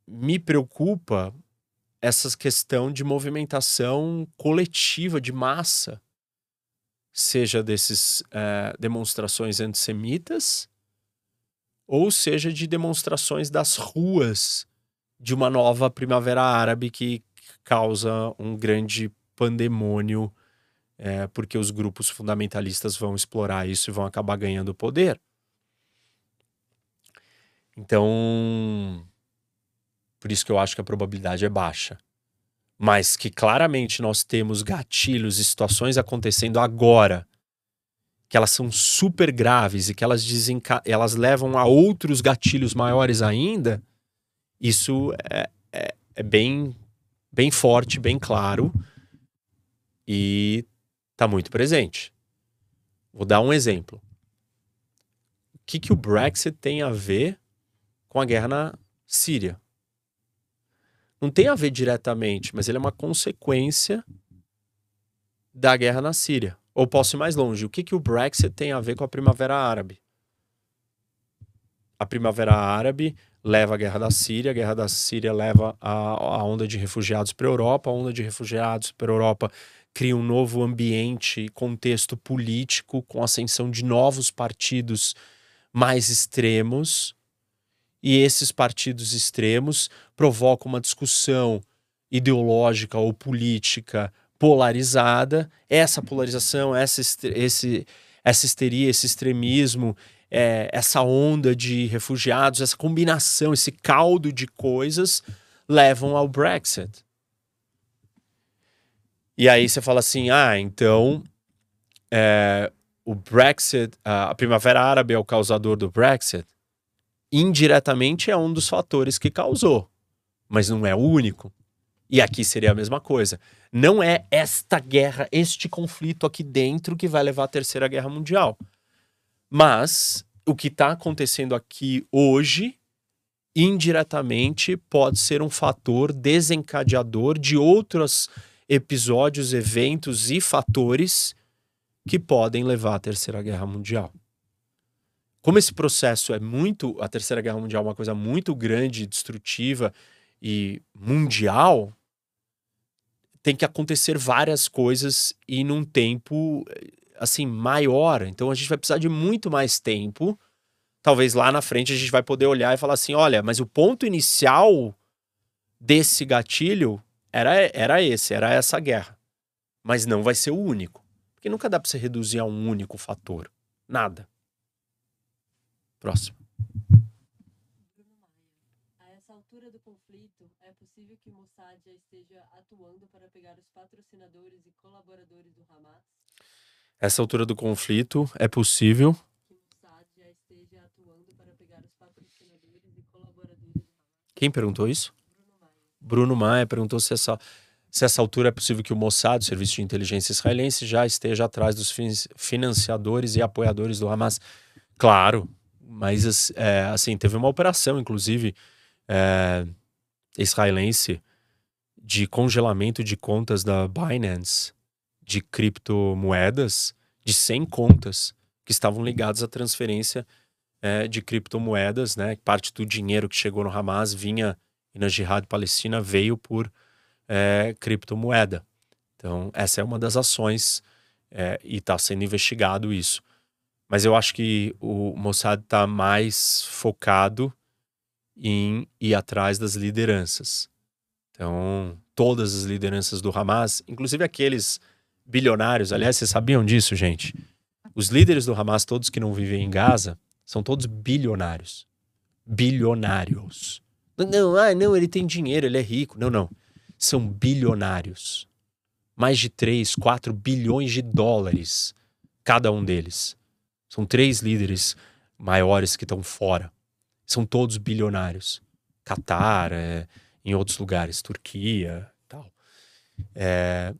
Me preocupa essa questão de movimentação coletiva, de massa, seja desses é, demonstrações antissemitas, ou seja de demonstrações das ruas de uma nova primavera árabe que causa um grande pandemônio, é, porque os grupos fundamentalistas vão explorar isso e vão acabar ganhando poder. Então, por isso que eu acho que a probabilidade é baixa. Mas que claramente nós temos gatilhos e situações acontecendo agora que elas são super graves e que elas, elas levam a outros gatilhos maiores ainda, isso é, é, é bem bem forte, bem claro e está muito presente. Vou dar um exemplo. O que, que o Brexit tem a ver com a guerra na Síria? Não tem a ver diretamente, mas ele é uma consequência da guerra na Síria. Ou posso ir mais longe. O que, que o Brexit tem a ver com a Primavera Árabe? A Primavera Árabe leva a guerra da Síria, a guerra da Síria leva a, a onda de refugiados para a Europa, a onda de refugiados para a Europa cria um novo ambiente, contexto político, com ascensão de novos partidos mais extremos. E esses partidos extremos provocam uma discussão ideológica ou política polarizada. Essa polarização, essa, esse, essa histeria, esse extremismo, é, essa onda de refugiados, essa combinação, esse caldo de coisas levam ao Brexit. E aí você fala assim: ah, então é, o Brexit, a Primavera Árabe é o causador do Brexit? Indiretamente é um dos fatores que causou, mas não é o único. E aqui seria a mesma coisa. Não é esta guerra, este conflito aqui dentro que vai levar à Terceira Guerra Mundial. Mas o que está acontecendo aqui hoje, indiretamente, pode ser um fator desencadeador de outros episódios, eventos e fatores que podem levar à Terceira Guerra Mundial. Como esse processo é muito. A Terceira Guerra Mundial é uma coisa muito grande, destrutiva e mundial, tem que acontecer várias coisas e num tempo assim, maior. Então a gente vai precisar de muito mais tempo. Talvez lá na frente a gente vai poder olhar e falar assim: olha, mas o ponto inicial desse gatilho era, era esse, era essa guerra. mas não vai ser o único. Porque nunca dá para você reduzir a um único fator. Nada. Próximo. É que Mossad já esteja atuando para pegar os patrocinadores e colaboradores do Hamas? Essa altura do conflito é possível. Quem perguntou isso? Bruno Maia. Perguntou se essa, se essa altura é possível que o Mossad, o Serviço de Inteligência Israelense, já esteja atrás dos fin- financiadores e apoiadores do Hamas. Claro, mas as- é, assim, teve uma operação, inclusive, é, israelense de congelamento de contas da Binance de criptomoedas de 100 contas que estavam ligadas à transferência é, de criptomoedas, né? Parte do dinheiro que chegou no Hamas vinha e na Jihad Palestina veio por é, criptomoeda. Então, essa é uma das ações é, e está sendo investigado isso. Mas eu acho que o Mossad está mais focado em ir atrás das lideranças. Então, todas as lideranças do Hamas, inclusive aqueles bilionários, aliás, vocês sabiam disso, gente? Os líderes do Hamas, todos que não vivem em Gaza, são todos bilionários. Bilionários. Não, ah, não, ele tem dinheiro, ele é rico. Não, não. São bilionários. Mais de 3, 4 bilhões de dólares cada um deles. São três líderes maiores que estão fora. São todos bilionários. Catar, é, em outros lugares, Turquia, tal. É,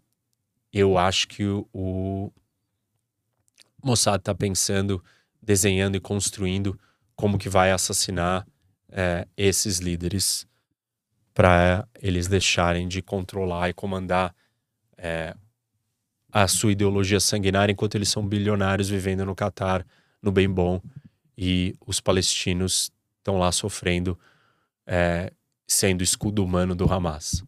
eu acho que o, o Mossad está pensando, desenhando e construindo como que vai assassinar é, esses líderes para eles deixarem de controlar e comandar é, a sua ideologia sanguinária enquanto eles são bilionários vivendo no Catar, no bem bom, e os palestinos estão lá sofrendo, é, sendo escudo humano do Hamas.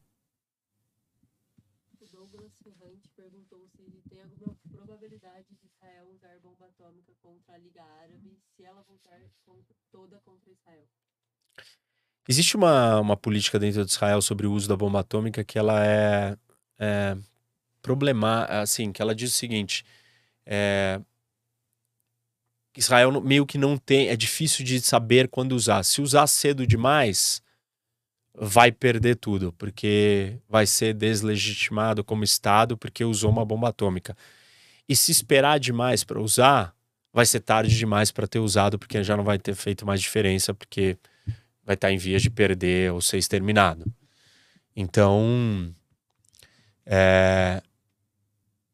O Douglas Ferrante perguntou se tem alguma probabilidade de Israel usar bomba atômica contra a Liga Árabe se ela voltar con- toda contra Israel. Existe uma, uma política dentro de Israel sobre o uso da bomba atômica que ela é, é problemática, assim, que ela diz o seguinte, é, Israel meio que não tem, é difícil de saber quando usar. Se usar cedo demais, vai perder tudo, porque vai ser deslegitimado como Estado porque usou uma bomba atômica. E se esperar demais para usar, vai ser tarde demais para ter usado, porque já não vai ter feito mais diferença, porque vai estar em vias de perder ou ser exterminado. Então, é,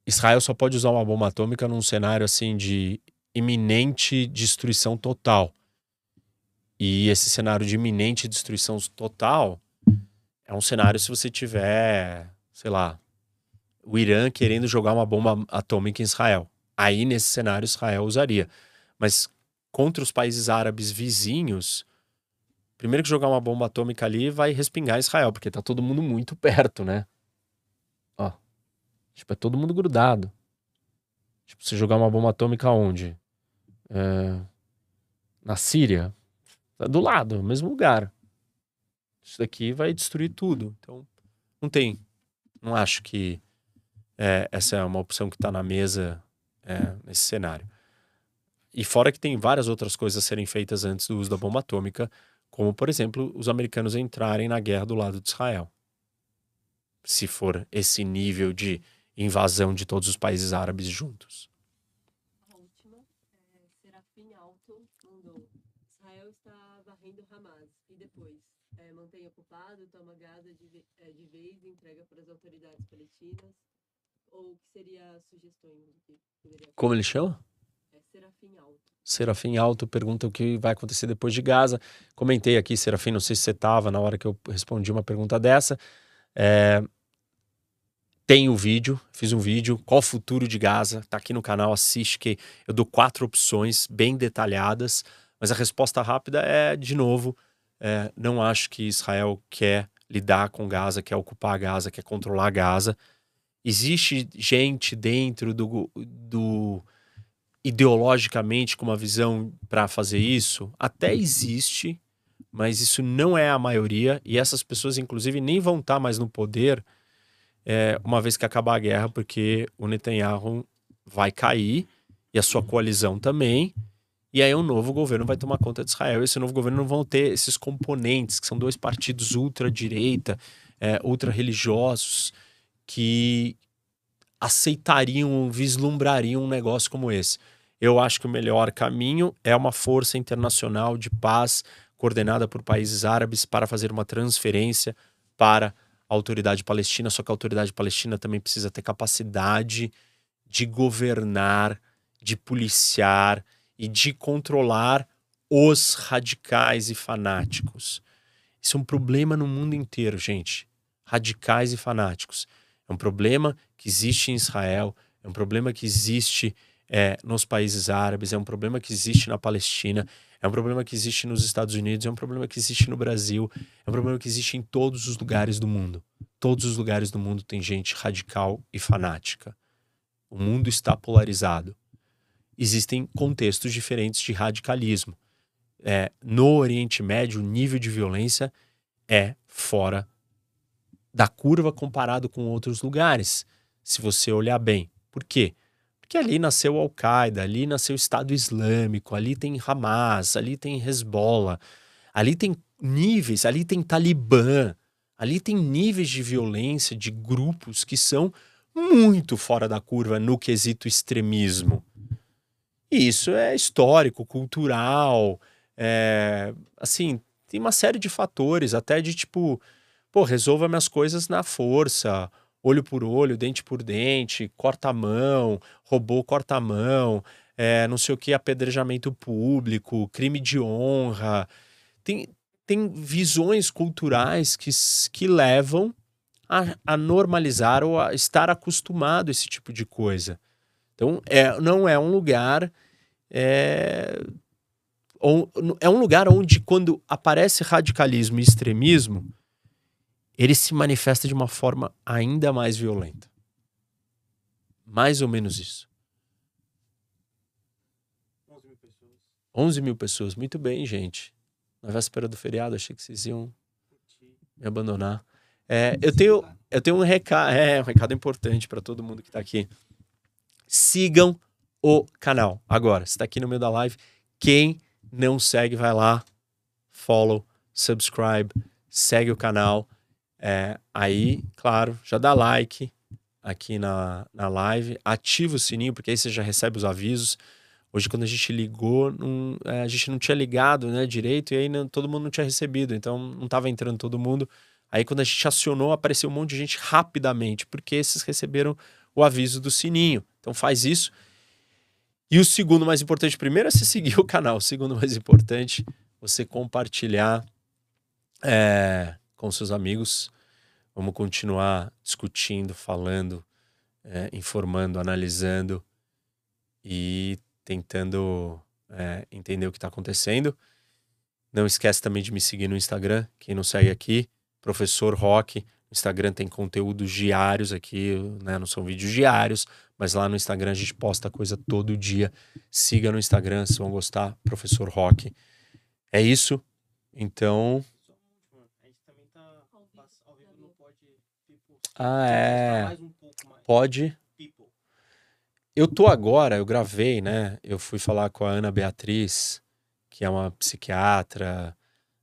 Israel só pode usar uma bomba atômica num cenário assim de iminente destruição total. E esse cenário de iminente destruição total é um cenário se você tiver, sei lá, o Irã querendo jogar uma bomba atômica em Israel. Aí, nesse cenário, Israel usaria. Mas contra os países árabes vizinhos, primeiro que jogar uma bomba atômica ali vai respingar Israel, porque tá todo mundo muito perto, né? Ó. Tipo, é todo mundo grudado. Tipo, você jogar uma bomba atômica onde? É, Na Síria? Tá do lado, no mesmo lugar. Isso daqui vai destruir tudo. Então, não tem. Não acho que é, essa é uma opção que está na mesa é, nesse cenário. E fora que tem várias outras coisas a serem feitas antes do uso da bomba atômica, como, por exemplo, os americanos entrarem na guerra do lado de Israel. Se for esse nível de invasão de todos os países árabes juntos. A última, é, Serafim Alto mandou. Israel está varrendo Hamas e depois é, mantém ocupado, toma Gaza de, é, de vez entrega para as autoridades palestinas. Ou o que seria sugestões que poderia Como ele chama? É Serafim Alto. Serafim Alto pergunta o que vai acontecer depois de Gaza. Comentei aqui, Serafim, não sei se você estava na hora que eu respondi uma pergunta dessa. É, Tem o vídeo, fiz um vídeo, qual o futuro de Gaza, tá aqui no canal, assiste que eu dou quatro opções bem detalhadas, mas a resposta rápida é, de novo, é, não acho que Israel quer lidar com Gaza, quer ocupar Gaza, quer controlar Gaza. Existe gente dentro do, do ideologicamente com uma visão para fazer isso? Até existe, mas isso não é a maioria e essas pessoas inclusive nem vão estar mais no poder é, uma vez que acabar a guerra, porque o Netanyahu vai cair e a sua coalizão também. E aí um novo governo vai tomar conta de Israel. E esse novo governo não vão ter esses componentes, que são dois partidos ultra-direita, é, ultra-religiosos, que aceitariam, vislumbrariam um negócio como esse. Eu acho que o melhor caminho é uma força internacional de paz coordenada por países árabes para fazer uma transferência para a autoridade palestina. Só que a autoridade palestina também precisa ter capacidade de governar, de policiar e de controlar os radicais e fanáticos. Isso é um problema no mundo inteiro, gente. Radicais e fanáticos. É um problema que existe em Israel, é um problema que existe é, nos países árabes, é um problema que existe na Palestina, é um problema que existe nos Estados Unidos, é um problema que existe no Brasil, é um problema que existe em todos os lugares do mundo. Todos os lugares do mundo tem gente radical e fanática. O mundo está polarizado existem contextos diferentes de radicalismo. É, no Oriente Médio, o nível de violência é fora da curva comparado com outros lugares, se você olhar bem. Por quê? Porque ali nasceu Al-Qaeda, ali nasceu o Estado Islâmico, ali tem Hamas, ali tem Hezbollah, ali tem níveis, ali tem Talibã, ali tem níveis de violência de grupos que são muito fora da curva no quesito extremismo. E isso é histórico, cultural, é, assim, tem uma série de fatores, até de tipo, pô, resolva minhas coisas na força, olho por olho, dente por dente, corta a mão, robô corta a mão, é, não sei o que, apedrejamento público, crime de honra. Tem, tem visões culturais que, que levam a, a normalizar ou a estar acostumado a esse tipo de coisa. Então, é, não é um lugar. É, é um lugar onde, quando aparece radicalismo e extremismo, ele se manifesta de uma forma ainda mais violenta. Mais ou menos isso. 11 mil pessoas. 11 mil pessoas. Muito bem, gente. Na véspera do feriado, achei que vocês iam me abandonar. É, eu, tenho, eu tenho um recado, é, um recado importante para todo mundo que está aqui sigam o canal. Agora, está aqui no meio da live. Quem não segue, vai lá, follow, subscribe, segue o canal. É, aí, claro, já dá like aqui na, na live, ativa o sininho, porque aí você já recebe os avisos. Hoje, quando a gente ligou, não, é, a gente não tinha ligado né, direito e aí não, todo mundo não tinha recebido, então não estava entrando todo mundo. Aí, quando a gente acionou, apareceu um monte de gente rapidamente, porque esses receberam o aviso do sininho. Então faz isso. E o segundo mais importante, primeiro é você seguir o canal. O segundo mais importante, você compartilhar é, com seus amigos. Vamos continuar discutindo, falando, é, informando, analisando e tentando é, entender o que está acontecendo. Não esquece também de me seguir no Instagram. Quem não segue aqui, Professor Rock. No Instagram tem conteúdos diários aqui, né? Não são vídeos diários, mas lá no Instagram a gente posta coisa todo dia. Siga no Instagram, se vão gostar, Professor Rock. É isso. Então. Ah, é. Pode. Eu tô agora, eu gravei, né? Eu fui falar com a Ana Beatriz, que é uma psiquiatra,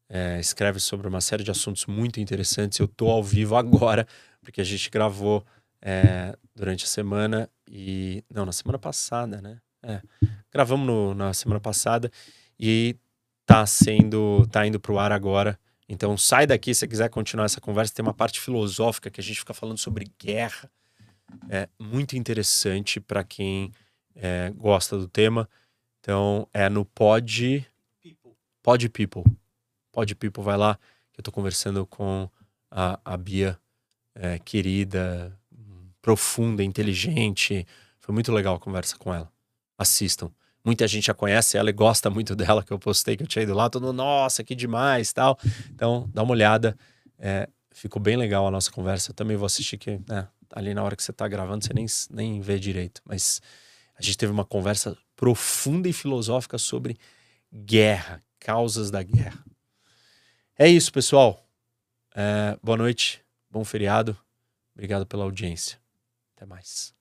é, escreve sobre uma série de assuntos muito interessantes. Eu tô ao vivo agora, porque a gente gravou é, durante a semana e. Não, na semana passada, né? É, gravamos no, na semana passada e tá sendo. tá indo pro ar agora. Então sai daqui se você quiser continuar essa conversa. Tem uma parte filosófica que a gente fica falando sobre guerra. É muito interessante para quem é, gosta do tema. Então é no Pod. Pod People. Pod People, vai lá, que eu tô conversando com a, a Bia, é, querida, profunda, inteligente. Foi muito legal a conversa com ela. Assistam. Muita gente já conhece ela e gosta muito dela, que eu postei que eu tinha ido lá, todo mundo, nossa, que demais tal. Então, dá uma olhada. É, ficou bem legal a nossa conversa. Eu também vou assistir que, né, ali na hora que você tá gravando, você nem, nem vê direito. Mas a gente teve uma conversa profunda e filosófica sobre guerra, causas da guerra. É isso, pessoal. É, boa noite, bom feriado. Obrigado pela audiência. Até mais.